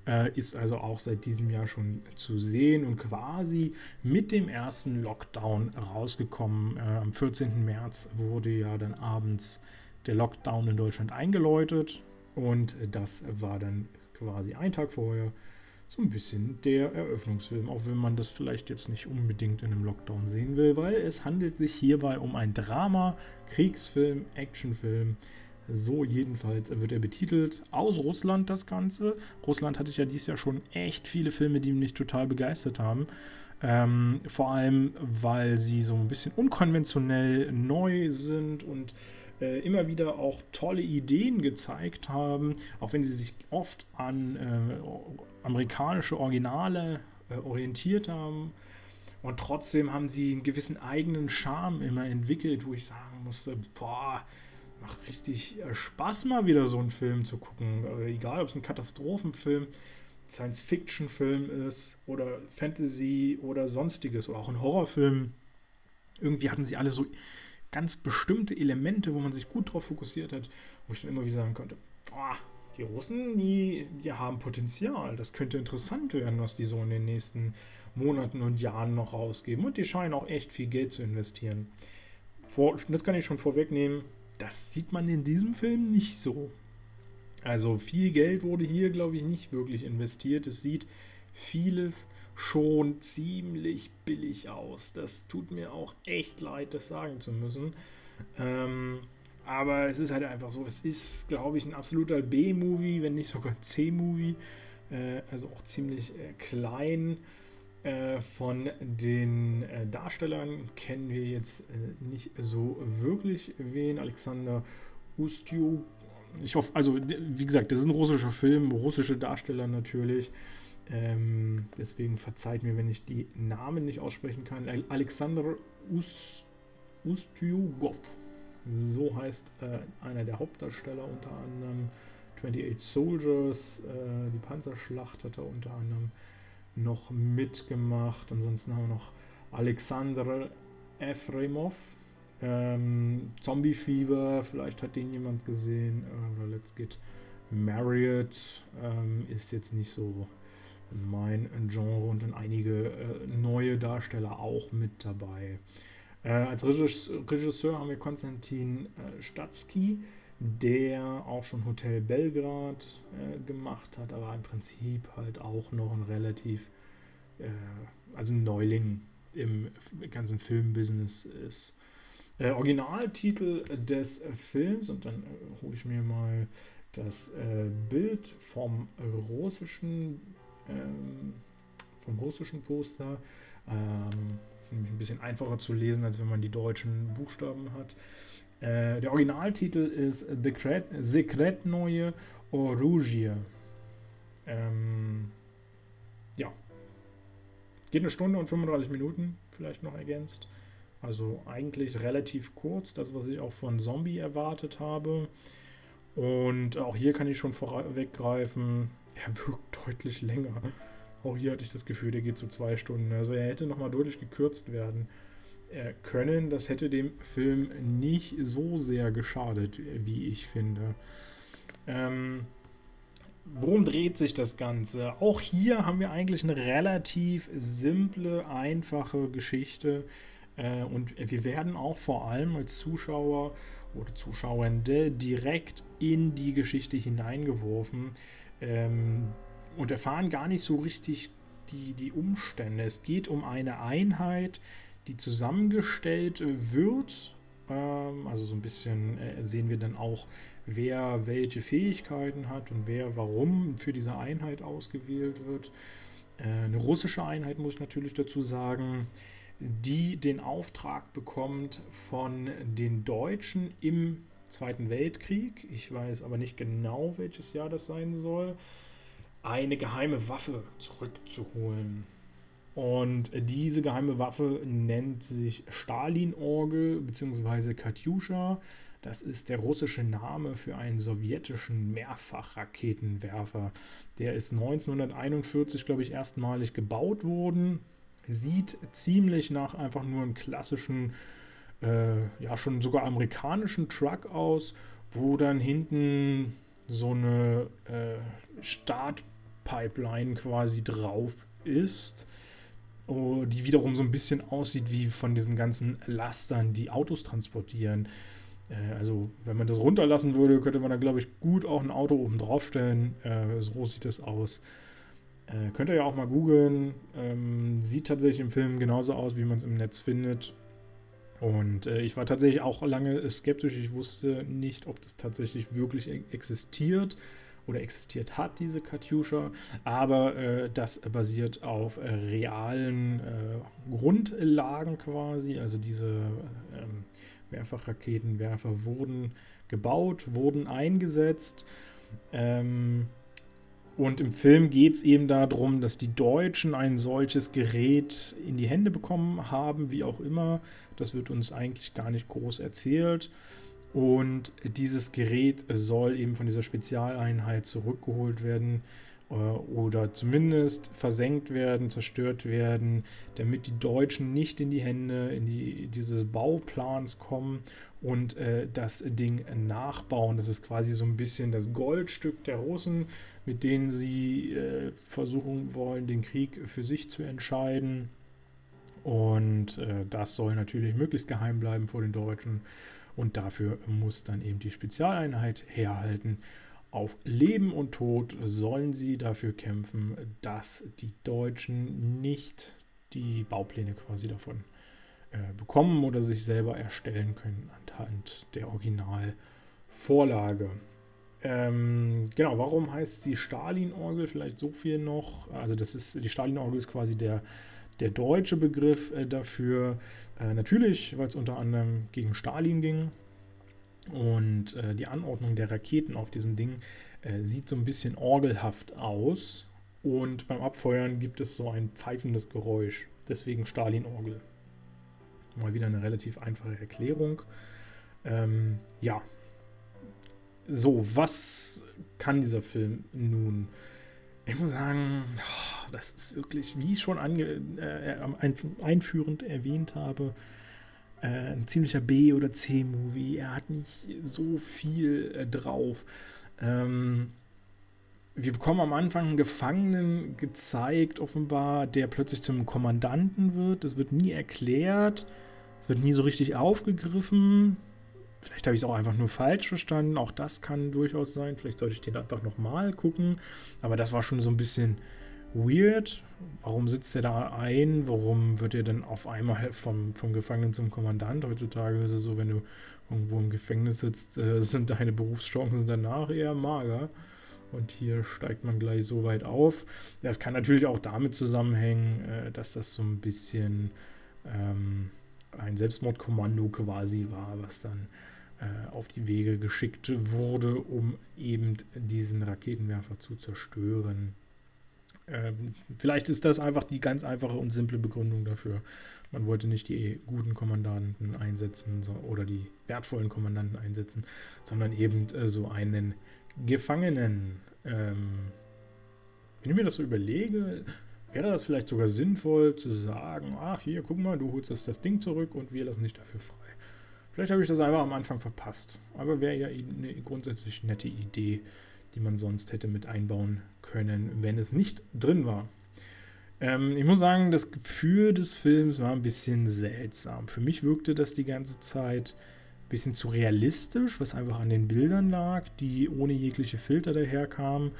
Speaker 1: Äh, ist also auch seit diesem Jahr schon zu sehen und quasi mit dem ersten Lockdown rausgekommen. Äh, am 14. März wurde ja dann abends der Lockdown in Deutschland eingeläutet. Und das war dann quasi ein Tag vorher so ein bisschen der Eröffnungsfilm, auch wenn man das vielleicht jetzt nicht unbedingt in einem Lockdown sehen will, weil es handelt sich hierbei um ein Drama, Kriegsfilm, Actionfilm. So jedenfalls wird er betitelt. Aus Russland das Ganze. Russland hatte ich ja dieses Jahr schon echt viele Filme, die mich total begeistert haben. Ähm, vor allem, weil sie so ein bisschen unkonventionell neu sind und äh, immer wieder auch tolle Ideen gezeigt haben, auch wenn sie sich oft an äh, amerikanische Originale äh, orientiert haben. Und trotzdem haben sie einen gewissen eigenen Charme immer entwickelt, wo ich sagen musste, boah, macht richtig äh, Spaß mal wieder so einen Film zu gucken. Äh, egal, ob es ein Katastrophenfilm, Science-Fiction-Film ist oder Fantasy oder sonstiges oder auch ein Horrorfilm. Irgendwie hatten sie alle so ganz bestimmte Elemente, wo man sich gut drauf fokussiert hat, wo ich dann immer wieder sagen konnte, boah, die Russen, die, die haben Potenzial. Das könnte interessant werden, was die so in den nächsten Monaten und Jahren noch rausgeben. Und die scheinen auch echt viel Geld zu investieren. Vor, das kann ich schon vorwegnehmen. Das sieht man in diesem Film nicht so. Also viel Geld wurde hier, glaube ich, nicht wirklich investiert. Es sieht vieles schon ziemlich billig aus. Das tut mir auch echt leid, das sagen zu müssen. Ähm, aber es ist halt einfach so, es ist, glaube ich, ein absoluter B-Movie, wenn nicht sogar C-Movie. Äh, also auch ziemlich äh, klein. Äh, von den äh, Darstellern kennen wir jetzt äh, nicht so wirklich wen. Alexander Ustyu. Ich hoffe, also wie gesagt, das ist ein russischer Film, russische Darsteller natürlich. Ähm, deswegen verzeiht mir, wenn ich die Namen nicht aussprechen kann. Alexander Ust Ustyugov. So heißt äh, einer der Hauptdarsteller unter anderem. 28 Soldiers, äh, die Panzerschlacht hat er unter anderem noch mitgemacht. Ansonsten haben wir noch Alexander Efremov. Ähm, Zombie Fieber, vielleicht hat den jemand gesehen. Äh, oder Let's Get Marriott ähm, ist jetzt nicht so mein Genre und dann einige äh, neue Darsteller auch mit dabei. Äh, als Regisseur haben wir Konstantin äh, Statsky, der auch schon Hotel Belgrad äh, gemacht hat, aber im Prinzip halt auch noch ein relativ, äh, also ein Neuling im ganzen Filmbusiness ist. Äh, Originaltitel des Films, und dann hole ich mir mal das Bild vom russischen, ähm, vom russischen Poster. Ähm, ist nämlich ein bisschen einfacher zu lesen, als wenn man die deutschen Buchstaben hat. Äh, der Originaltitel ist Sekretnoye Orugie. Ähm, ja. Geht eine Stunde und 35 Minuten, vielleicht noch ergänzt. Also eigentlich relativ kurz, das, was ich auch von Zombie erwartet habe. Und auch hier kann ich schon vorweggreifen, er wirkt deutlich länger. Auch hier hatte ich das Gefühl, der geht so zwei Stunden. Also er hätte nochmal deutlich gekürzt werden können. Das hätte dem Film nicht so sehr geschadet, wie ich finde. Ähm, worum dreht sich das Ganze? Auch hier haben wir eigentlich eine relativ simple, einfache Geschichte. Äh, und wir werden auch vor allem als Zuschauer oder Zuschauende direkt in die Geschichte hineingeworfen ähm, und erfahren gar nicht so richtig die, die Umstände. Es geht um eine Einheit, die zusammengestellt wird. Ähm, also so ein bisschen äh, sehen wir dann auch, wer welche Fähigkeiten hat und wer warum für diese Einheit ausgewählt wird. Äh, eine russische Einheit muss ich natürlich dazu sagen, die den Auftrag bekommt von den Deutschen im Zweiten Weltkrieg. Ich weiß aber nicht genau, welches Jahr das sein soll. Eine geheime Waffe zurückzuholen. Und diese geheime Waffe nennt sich Stalin-Orgel bzw. Katjuscha. Das ist der russische Name für einen sowjetischen Mehrfachraketenwerfer. Der ist 1941, glaube ich, erstmalig gebaut worden. Sieht ziemlich nach einfach nur einem klassischen, äh, ja schon sogar amerikanischen Truck aus, wo dann hinten so eine äh, Startpipeline quasi drauf ist oh, die wiederum so ein bisschen aussieht wie von diesen ganzen Lastern, die Autos transportieren. Äh, also, wenn man das runterlassen würde, könnte man da, glaube ich, gut auch ein Auto oben drauf stellen. Äh, so sieht das aus. Äh, könnt ihr ja auch mal googeln. Ähm, sieht tatsächlich im Film genauso aus, wie man es im Netz findet. Und äh, ich war tatsächlich auch lange skeptisch. Ich wusste nicht, ob das tatsächlich wirklich e-, existiert oder existiert hat, diese Katjuscha, aber äh, das basiert auf äh, realen äh, Grundlagen quasi, also diese ähm, Mehrfachraketenwerfer wurden gebaut, wurden eingesetzt. Ähm, und im Film geht es eben darum, dass die Deutschen ein solches Gerät in die Hände bekommen haben, wie auch immer. Das wird uns eigentlich gar nicht groß erzählt. Und dieses Gerät soll eben von dieser Spezialeinheit zurückgeholt werden äh, oder zumindest versenkt werden, zerstört werden, damit die Deutschen nicht in die Hände in die, dieses Bauplans kommen und äh, das Ding nachbauen. Das ist quasi so ein bisschen das Goldstück der Russen, mit denen sie äh, versuchen wollen, den Krieg für sich zu entscheiden. Und äh, das soll natürlich möglichst geheim bleiben vor den Deutschen. Und dafür muss dann eben die Spezialeinheit herhalten. Auf Leben und Tod sollen sie dafür kämpfen, dass die Deutschen nicht die Baupläne quasi davon äh, bekommen oder sich selber erstellen können anhand der Originalvorlage. Ähm, genau, warum heißt sie Stalin-Orgel? Vielleicht so viel noch. Also, das ist die Stalin-Orgel ist quasi der der deutsche Begriff äh, dafür. Äh, natürlich, weil es unter anderem gegen Stalin ging. Und äh, die Anordnung der Raketen auf diesem Ding äh, sieht so ein bisschen orgelhaft aus. Und beim Abfeuern gibt es so ein pfeifendes Geräusch. Deswegen Stalin-Orgel. Mal wieder eine relativ einfache Erklärung. Ähm, ja. So, was kann dieser Film nun? Ich muss sagen, das ist wirklich, wie ich schon ange, äh, einführend erwähnt habe, äh, ein ziemlicher B- oder C-Movie. Er hat nicht so viel äh, drauf. Ähm, wir bekommen am Anfang einen Gefangenen gezeigt, offenbar, der plötzlich zum Kommandanten wird. Das wird nie erklärt. Es wird nie so richtig aufgegriffen. Vielleicht habe ich es auch einfach nur falsch verstanden. Auch das kann durchaus sein. Vielleicht sollte ich den einfach nochmal gucken. Aber das war schon so ein bisschen weird. Warum sitzt er da ein? Warum wird er dann auf einmal vom, vom Gefangenen zum Kommandant? Heutzutage ist es so, wenn du irgendwo im Gefängnis sitzt, äh, sind deine Berufschancen danach eher mager. Und hier steigt man gleich so weit auf. Das kann natürlich auch damit zusammenhängen, äh, dass das so ein bisschen ähm, ein Selbstmordkommando quasi war, was dann auf die Wege geschickt wurde, um eben diesen Raketenwerfer zu zerstören. Ähm, vielleicht ist das einfach die ganz einfache und simple Begründung dafür. Man wollte nicht die guten Kommandanten einsetzen so, oder die wertvollen Kommandanten einsetzen, sondern eben äh, so einen Gefangenen. Ähm, wenn ich mir das so überlege, wäre das vielleicht sogar sinnvoll zu sagen, ach hier, guck mal, du holst das, das Ding zurück und wir lassen dich dafür frei. Vielleicht habe ich das einfach am Anfang verpasst, aber wäre ja eine grundsätzlich nette Idee, die man sonst hätte mit einbauen können, wenn es nicht drin war. Ähm, ich muss sagen, das Gefühl des Films war ein bisschen seltsam. Für mich wirkte das die ganze Zeit ein bisschen zu realistisch, was einfach an den Bildern lag, die ohne jegliche Filter daherkamen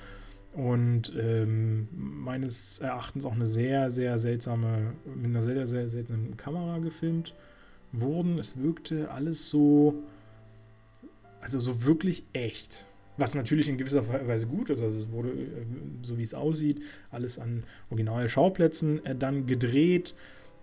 Speaker 1: und ähm, meines Erachtens auch eine sehr, sehr seltsame, mit einer sehr, sehr seltsamen Kamera gefilmt wurden. Es wirkte alles so, also so wirklich echt. Was natürlich in gewisser Weise gut ist. Also es wurde, äh, so wie es aussieht, alles an originalen Schauplätzen äh, dann gedreht.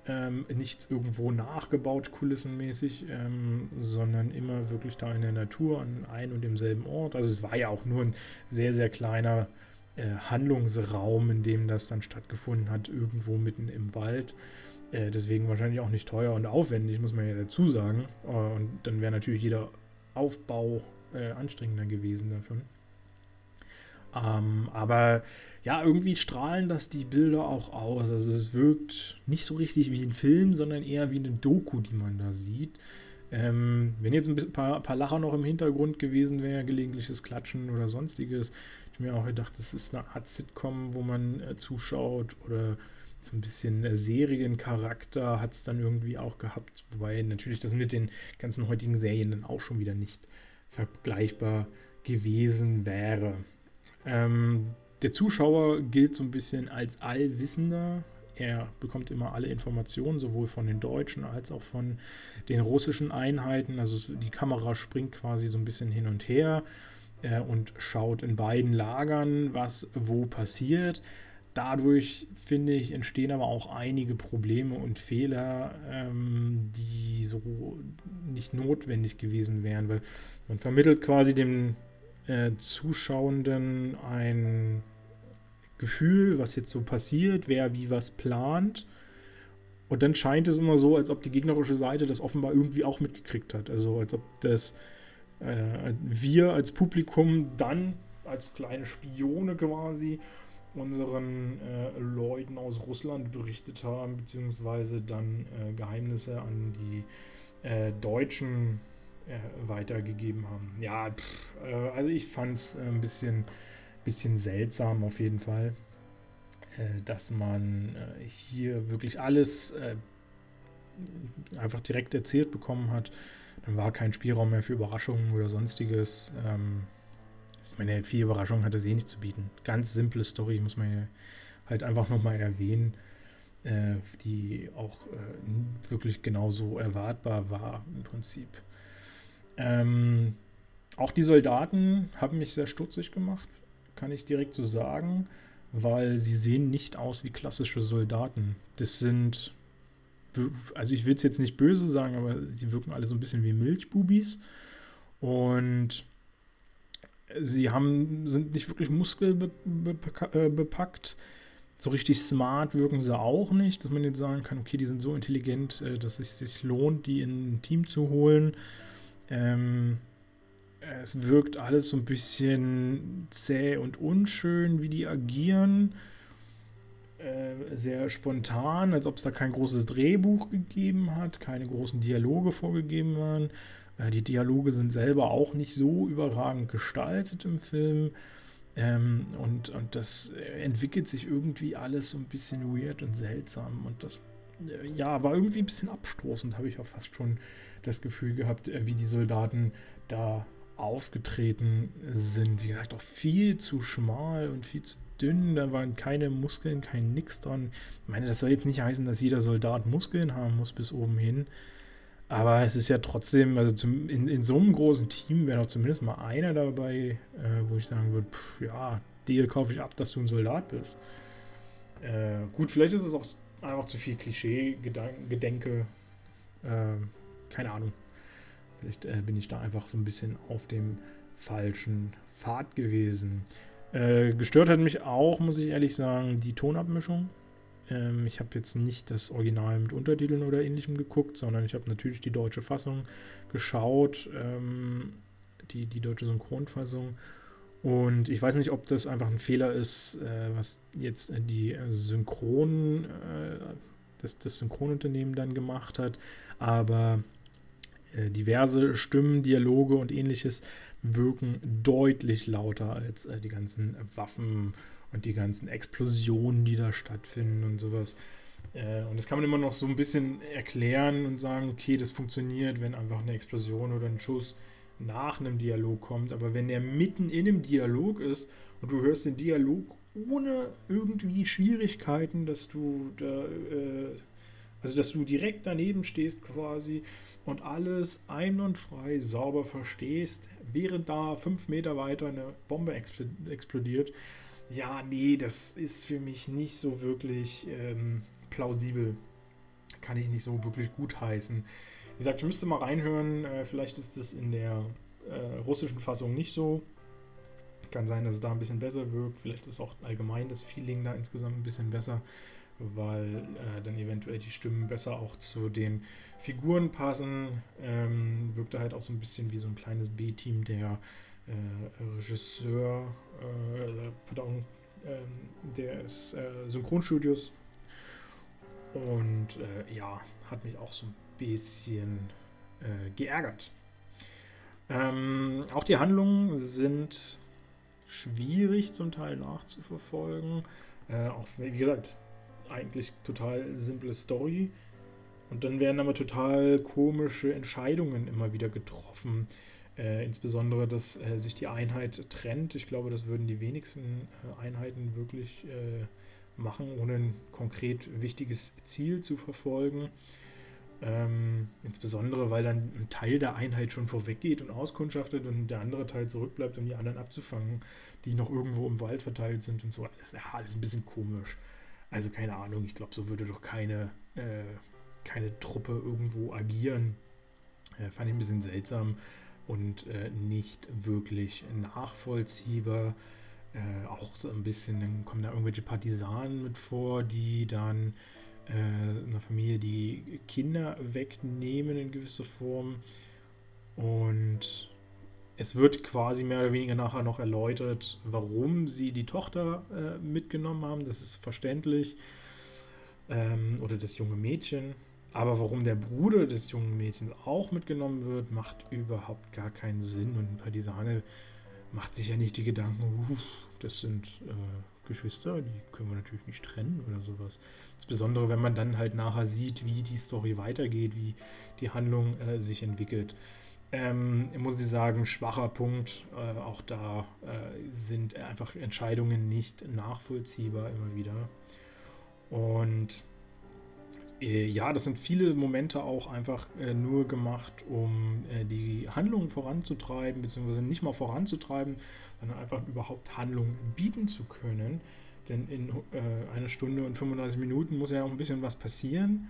Speaker 1: Ähm, nichts irgendwo nachgebaut, kulissenmäßig, ähm, sondern immer wirklich da in der Natur an einem und demselben Ort. Also es war ja auch nur ein sehr, sehr kleiner äh, Handlungsraum, in dem das dann stattgefunden hat, irgendwo mitten im Wald. Äh, deswegen wahrscheinlich auch nicht teuer und aufwendig, muss man ja dazu sagen. Äh, und dann wäre natürlich jeder Aufbau äh, anstrengender gewesen davon. Ähm, aber ja, irgendwie strahlen das die Bilder auch aus. Also es wirkt nicht so richtig wie ein Film, sondern eher wie eine Doku, die man da sieht. Ähm, wenn jetzt ein paar, paar, Lacher noch im Hintergrund gewesen wäre, gelegentliches Klatschen oder sonstiges, ich mir auch gedacht, das ist eine Art Sitcom, wo man äh, zuschaut oder so ein bisschen äh, Seriencharakter hat es dann irgendwie auch gehabt, wobei natürlich das mit den ganzen heutigen Serien dann auch schon wieder nicht vergleichbar gewesen wäre. Ähm, der Zuschauer gilt so ein bisschen als Allwissender. Er bekommt immer alle Informationen, sowohl von den deutschen als auch von den russischen Einheiten. Also die Kamera springt quasi so ein bisschen hin und her äh, und schaut in beiden Lagern, was wo passiert. Dadurch, finde ich, entstehen aber auch einige Probleme und Fehler, ähm, die so nicht notwendig gewesen wären, weil man vermittelt quasi dem äh, Zuschauenden ein Gefühl, was jetzt so passiert, wer wie was plant. Und dann scheint es immer so, als ob die gegnerische Seite das offenbar irgendwie auch mitgekriegt hat. Also als ob das äh, wir als Publikum dann als kleine Spione quasi unseren äh, Leuten aus Russland berichtet haben, beziehungsweise dann äh, Geheimnisse an die äh, Deutschen äh, weitergegeben haben. Ja, pff, äh, also ich fand es ein bisschen, bisschen seltsam auf jeden Fall, dass man hier wirklich alles einfach direkt erzählt bekommen hat. Dann war kein Spielraum mehr für Überraschungen oder sonstiges. Ähm, meine, viel Überraschung hat es eh nicht zu bieten. Ganz simple Story, muss man ja halt einfach nochmal erwähnen, äh, die auch äh, wirklich genauso erwartbar war im Prinzip. Ähm, auch die Soldaten haben mich sehr stutzig gemacht, kann ich direkt so sagen, weil sie sehen nicht aus wie klassische Soldaten. Das sind, also ich will es jetzt nicht böse sagen, aber sie wirken alle so ein bisschen wie Milchbubis. Und sie haben, sind nicht wirklich muskelbepackt. So richtig smart wirken sie auch nicht, dass man jetzt sagen kann, okay, die sind so intelligent, äh, dass es sich lohnt, die in ein Team zu holen. Ähm, es wirkt alles so ein bisschen zäh und unschön, wie die agieren. Äh, sehr spontan, als ob es da kein großes Drehbuch gegeben hat, keine großen Dialoge vorgegeben waren. Die Dialoge sind selber auch nicht so überragend gestaltet im Film. Ähm, und, und das entwickelt sich irgendwie alles so ein bisschen weird und seltsam. Und das äh, ja, war irgendwie ein bisschen abstoßend, habe ich auch fast schon das Gefühl gehabt, äh, wie die Soldaten da aufgetreten sind. Wie gesagt, auch viel zu schmal und viel zu dünn, da waren keine Muskeln, kein Nix dran. Ich meine, das soll jetzt nicht heißen, dass jeder Soldat Muskeln haben muss bis oben hin. Aber es ist ja trotzdem, also zum, in, in so einem großen Team wäre doch zumindest mal einer dabei, äh, wo ich sagen würde, ja, dir kaufe ich ab, dass du ein Soldat bist. Äh, gut, vielleicht ist es auch einfach zu viel Klischee-Gedenke. Äh, keine Ahnung. Vielleicht äh, bin ich da einfach so ein bisschen auf dem falschen Pfad gewesen. Äh, gestört hat mich auch, muss ich ehrlich sagen, die Tonabmischung. Ähm, ich habe jetzt nicht das Original mit Untertiteln oder ähnlichem geguckt, sondern ich habe natürlich die deutsche Fassung geschaut, ähm, die, die deutsche Synchronfassung. Und ich weiß nicht, ob das einfach ein Fehler ist, äh, was jetzt die Synchron, äh, das, das Synchronunternehmen dann gemacht hat. Aber äh, diverse Stimmen, Dialoge und ähnliches wirken deutlich lauter als äh, die ganzen Waffen und die ganzen Explosionen, die da stattfinden und sowas. Äh, und das kann man immer noch so ein bisschen erklären und sagen, okay, das funktioniert, wenn einfach eine Explosion oder ein Schuss nach einem Dialog kommt. Aber wenn der mitten in einem Dialog ist und du hörst den Dialog ohne irgendwie Schwierigkeiten, dass du da, äh, also dass du direkt daneben stehst quasi und alles einwandfrei sauber verstehst, während da fünf Meter weiter eine Bombe explodiert. Ja, nee, das ist für mich nicht so wirklich ähm, plausibel. Kann ich nicht so wirklich gut heißen. Wie gesagt, ich müsste mal reinhören. Äh, vielleicht ist es in der äh, russischen Fassung nicht so. Kann sein, dass es da ein bisschen besser wirkt. Vielleicht ist auch allgemein das Feeling da insgesamt ein bisschen besser, weil äh, dann eventuell die Stimmen besser auch zu den Figuren passen. Ähm, wirkt da halt auch so ein bisschen wie so ein kleines B-Team der Regisseur, äh, pardon, ähm, des äh, Synchronstudios. Und äh, ja, hat mich auch so ein bisschen äh, geärgert. Ähm, auch die Handlungen sind schwierig zum Teil nachzuverfolgen. Äh, auch, wie gesagt, eigentlich total simple Story. Und dann werden aber total komische Entscheidungen immer wieder getroffen. Äh, insbesondere, dass äh, sich die Einheit trennt. Ich glaube, das würden die wenigsten äh, Einheiten wirklich äh, machen, ohne ein konkret wichtiges Ziel zu verfolgen. Ähm, insbesondere, weil dann ein Teil der Einheit schon vorweggeht und auskundschaftet und der andere Teil zurückbleibt, um die anderen abzufangen, die noch irgendwo im Wald verteilt sind und so. Ist ja alles ein bisschen komisch. Also keine Ahnung, ich glaube, so würde doch keine, äh, keine Truppe irgendwo agieren. Fand ich ein bisschen seltsam und äh, nicht wirklich nachvollziehbar. Äh, auch so ein bisschen, dann kommen da irgendwelche Partisanen mit vor, die dann äh, einer Familie die Kinder wegnehmen in gewisser Form. Und es wird quasi mehr oder weniger nachher noch erläutert, warum sie die Tochter äh, mitgenommen haben. Das ist verständlich. Ähm, oder das junge Mädchen. Aber warum der Bruder des jungen Mädchens auch mitgenommen wird, macht überhaupt gar keinen Sinn. Und Partisane macht sich ja nicht die Gedanken, uff, das sind äh, Geschwister, die können wir natürlich nicht trennen oder sowas. Insbesondere, wenn man dann halt nachher sieht, wie die Story weitergeht, wie die Handlung äh, sich entwickelt. Ähm, muss ich sagen, schwacher Punkt. Äh, auch da äh, sind einfach Entscheidungen nicht nachvollziehbar immer wieder. Und ja, das sind viele Momente auch einfach äh, nur gemacht, um äh, die Handlung voranzutreiben, beziehungsweise nicht mal voranzutreiben, sondern einfach überhaupt Handlung bieten zu können. Denn in äh, einer Stunde und 35 Minuten muss ja auch ein bisschen was passieren.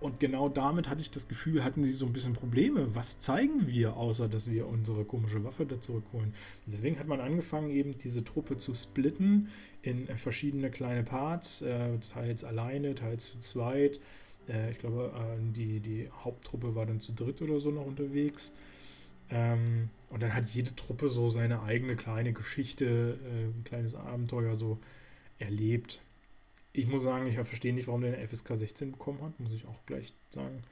Speaker 1: Und genau damit hatte ich das Gefühl, hatten sie so ein bisschen Probleme. Was zeigen wir, außer dass wir unsere komische Waffe da zurückholen? Und deswegen hat man angefangen, eben diese Truppe zu splitten in verschiedene kleine Parts, äh, teils alleine, teils zu zweit. Äh, ich glaube, äh, die, die Haupttruppe war dann zu dritt oder so noch unterwegs. Ähm, und dann hat jede Truppe so seine eigene kleine Geschichte, äh, ein kleines Abenteuer so erlebt ich muss sagen, ich verstehe nicht, warum der eine FSK 16 bekommen hat, muss ich auch gleich sagen.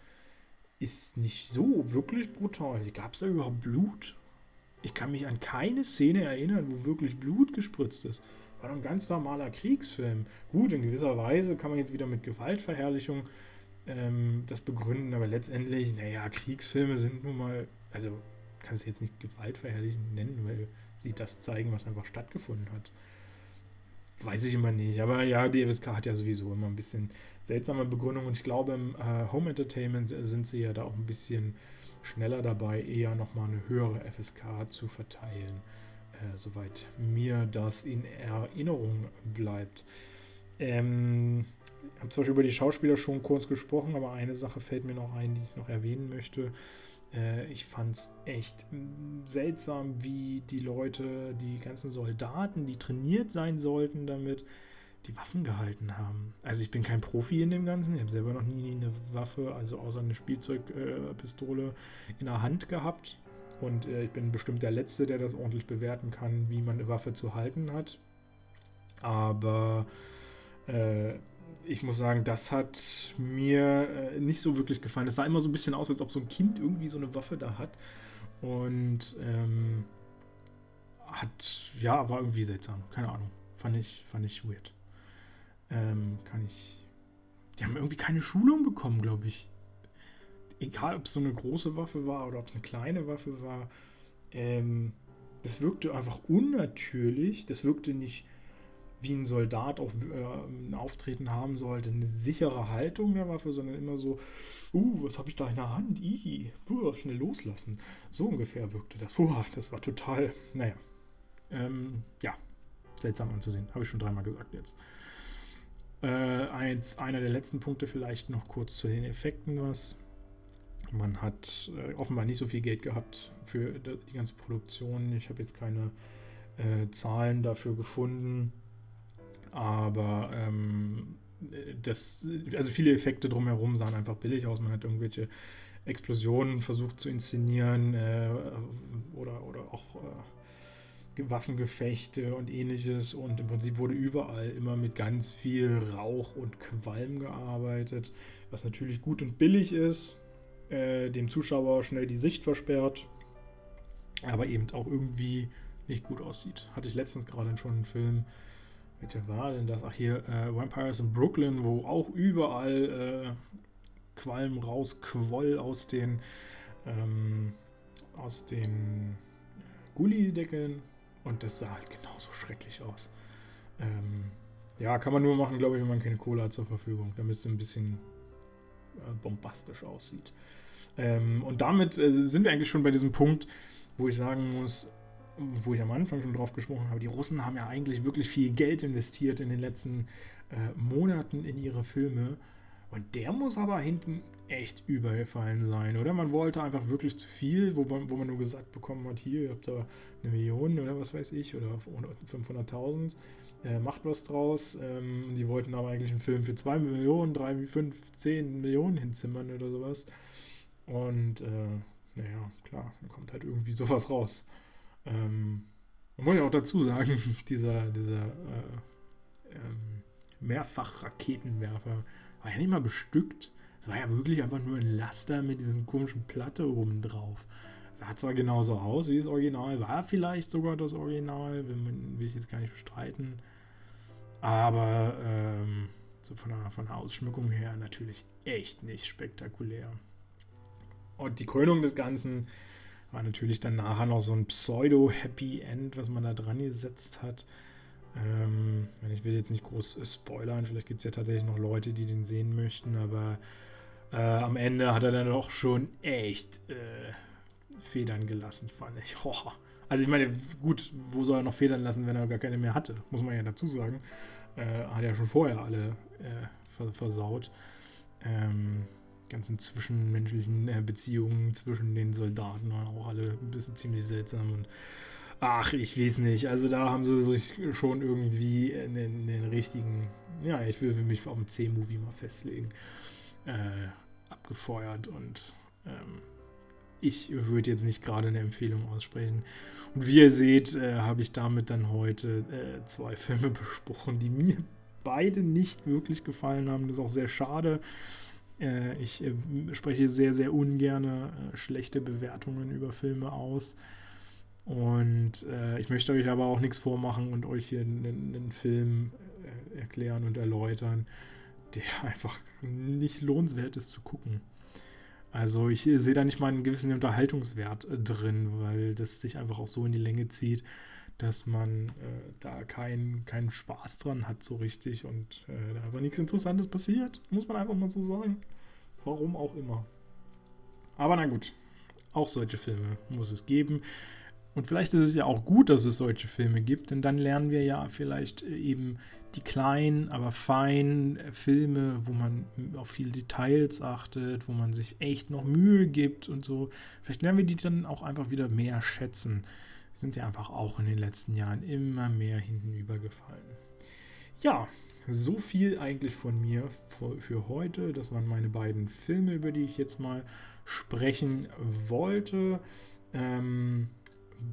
Speaker 1: Ist nicht so wirklich brutal. Gab es da überhaupt Blut? Ich kann mich an keine Szene erinnern, wo wirklich Blut gespritzt ist. War doch ein ganz normaler Kriegsfilm. Gut, in gewisser Weise kann man jetzt wieder mit Gewaltverherrlichung ähm, das begründen, aber letztendlich, naja, Kriegsfilme sind nun mal, also kann es jetzt nicht gewaltverherrlichend nennen, weil sie das zeigen, was einfach stattgefunden hat. Weiß ich immer nicht. Aber ja, die FSK hat ja sowieso immer ein bisschen seltsame Begründung und ich glaube, im äh, Home Entertainment sind sie ja da auch ein bisschen schneller dabei, eher nochmal eine höhere FSK zu verteilen, äh, soweit mir das in Erinnerung bleibt. Ähm, ich habe zwar über die Schauspieler schon kurz gesprochen, aber eine Sache fällt mir noch ein, die ich noch erwähnen möchte. Äh, ich fand es echt seltsam, wie die Leute, die ganzen Soldaten, die trainiert sein sollten damit, die Waffen gehalten haben. Also ich bin kein Profi in dem Ganzen, ich habe selber noch nie eine Waffe, also außer eine Spielzeugpistole äh, in der Hand gehabt. Und äh, ich bin bestimmt der Letzte, der das ordentlich bewerten kann, wie man eine Waffe zu halten hat. Aber äh, ich muss sagen, das hat mir äh, nicht so wirklich gefallen. Es sah immer so ein bisschen aus, als ob so ein Kind irgendwie so eine Waffe da hat. Und ähm, hat, ja, war irgendwie seltsam. Keine Ahnung. Fand ich, fand ich weird. Ähm, kann ich. Die haben irgendwie keine Schulung bekommen, glaube ich. Egal, ob es so eine große Waffe war oder ob es eine kleine Waffe war. Ähm, das wirkte einfach unnatürlich. Das wirkte nicht wie ein Soldat auch äh, ein Auftreten haben sollte, eine sichere Haltung der Waffe, sondern immer so, uh, was habe ich da in der Hand? Ih, uh, schnell loslassen. So ungefähr wirkte das. Uah, das war total, naja, ähm, ja, seltsam anzusehen. Habe ich schon dreimal gesagt jetzt. Äh, als einer der letzten Punkte vielleicht noch kurz zu den Effekten was. Man hat äh, offenbar nicht so viel Geld gehabt für die ganze Produktion. Ich habe jetzt keine äh, Zahlen dafür gefunden. Aber ähm, das, also viele Effekte drumherum sahen einfach billig aus. Man hat irgendwelche Explosionen versucht zu inszenieren äh, oder, oder auch äh, Waffengefechte und ähnliches. Und im Prinzip wurde überall immer mit ganz viel Rauch und Qualm gearbeitet, was natürlich gut und billig ist, äh, dem Zuschauer schnell die Sicht versperrt, aber eben auch irgendwie nicht gut aussieht. Hatte ich letztens gerade schon einen Film welcher war denn das? Ach hier, äh, Vampires in Brooklyn, wo auch überall äh, Qualm rausquoll aus den ähm, aus den Gullideckeln und das sah halt genauso schrecklich aus. Ähm, ja, kann man nur machen, glaube ich, wenn man keine Cola hat zur Verfügung, damit es ein bisschen äh, bombastisch aussieht. Ähm, und damit äh, sind wir eigentlich schon bei diesem Punkt, wo ich sagen muss, wo ich am Anfang schon drauf gesprochen habe, die Russen haben ja eigentlich wirklich viel Geld investiert in den letzten äh, Monaten in ihre Filme. Und der muss aber hinten echt übergefallen sein, oder? Man wollte einfach wirklich zu viel, wo man, wo man nur gesagt bekommen hat, hier, ihr habt da eine Million oder was weiß ich, oder 500.000, äh, macht was draus. Ähm, die wollten aber eigentlich einen Film für 2 Millionen, 3, 5, 10 Millionen hinzimmern oder sowas. Und, äh, naja, klar, dann kommt halt irgendwie sowas raus. Ähm, man muss ja auch dazu sagen, [laughs] dieser, dieser äh, ähm, Mehrfach-Raketenwerfer war ja nicht mal bestückt. Es war ja wirklich einfach nur ein Laster mit diesem komischen Platte oben drauf. Sah zwar genauso aus wie das Original, war vielleicht sogar das Original, will, ich jetzt gar nicht bestreiten. Aber ähm, so von der, von der Ausschmückung her natürlich echt nicht spektakulär. Und die Krönung des Ganzen war natürlich dann nachher noch so ein Pseudo-Happy End, was man da dran gesetzt hat. Ähm, ich will jetzt nicht groß spoilern, vielleicht gibt es ja tatsächlich noch Leute, die den sehen möchten, aber äh, am Ende hat er dann doch schon echt äh, Federn gelassen, fand ich. [laughs] Oh. Also ich meine, gut, wo soll er noch Federn lassen, wenn er gar keine mehr hatte? Muss man ja dazu sagen. Äh, hat er ja schon vorher alle äh, versaut. Ähm, ganzen zwischenmenschlichen äh, Beziehungen zwischen den Soldaten waren auch alle ein bisschen ziemlich seltsam und ach, ich weiß nicht. Also da haben sie sich schon irgendwie einen, den richtigen, ja, ich will mich auf einen C-Movie mal festlegen, äh, abgefeuert und ähm, ich würde jetzt nicht gerade eine Empfehlung aussprechen. Und wie ihr seht, äh, habe ich damit dann heute äh, zwei Filme [laughs] besprochen, die mir beide nicht wirklich gefallen haben. Das ist auch sehr schade. Äh, ich äh, spreche sehr, sehr ungern äh, schlechte Bewertungen über Filme aus. Und ich möchte euch aber auch nichts vormachen und euch hier einen, einen Film erklären und erläutern, der [laughs] einfach nicht lohnenswert ist zu gucken. Also ich sehe da nicht mal einen gewissen Unterhaltungswert drin, weil das sich einfach auch so in die Länge zieht, dass man äh, da keinen kein Spaß dran hat so richtig und äh, da einfach nichts Interessantes passiert, muss man einfach mal so sagen. Warum auch immer. Aber na gut, auch solche Filme muss es geben. Und vielleicht ist es ja auch gut, dass es solche Filme gibt, denn dann lernen wir ja vielleicht äh, eben die kleinen, aber feinen Filme, wo man auf viele Details achtet, wo man sich echt noch Mühe gibt und so. Vielleicht lernen wir die dann auch einfach wieder mehr schätzen. Sind ja einfach auch in den letzten Jahren immer mehr hinten übergefallen. Ja, so viel eigentlich von mir für heute. Das waren meine beiden Filme, über die ich jetzt mal sprechen wollte. Ähm,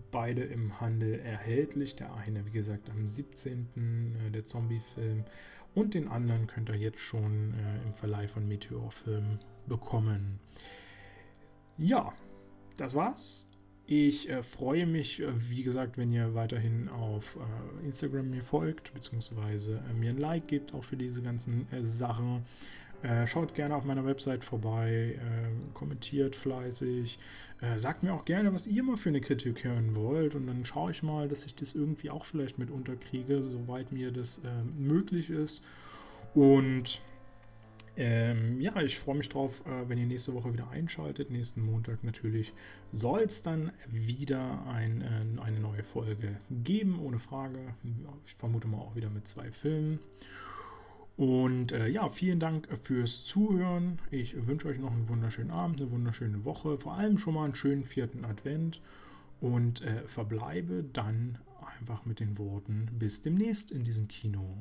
Speaker 1: beide im Handel erhältlich. Der eine, wie gesagt, am 17. Äh, der Zombie-Film und den anderen könnt ihr jetzt schon äh, im Verleih von Meteor Film bekommen. Ja, das war's. Ich äh, freue mich, äh, wie gesagt, wenn ihr weiterhin auf äh, Instagram mir folgt, beziehungsweise äh, mir ein Like gebt, auch für diese ganzen Sachen. Äh, schaut gerne auf meiner Website vorbei, äh, kommentiert fleißig, äh, sagt mir auch gerne, was ihr mal für eine Kritik hören wollt und dann schaue ich mal, dass ich das irgendwie auch vielleicht mit unterkriege, soweit mir das äh, möglich ist. Und ähm, ja, ich freue mich drauf, äh, wenn ihr nächste Woche wieder einschaltet. Nächsten Montag natürlich soll es dann wieder ein, äh, eine neue Folge geben, ohne Frage. Ich vermute mal auch wieder mit zwei Filmen. Und äh, ja, vielen Dank fürs Zuhören. Ich wünsche euch noch einen wunderschönen Abend, eine wunderschöne Woche, vor allem schon mal einen schönen vierten Advent und äh, verbleibe dann einfach mit den Worten bis demnächst in diesem Kino.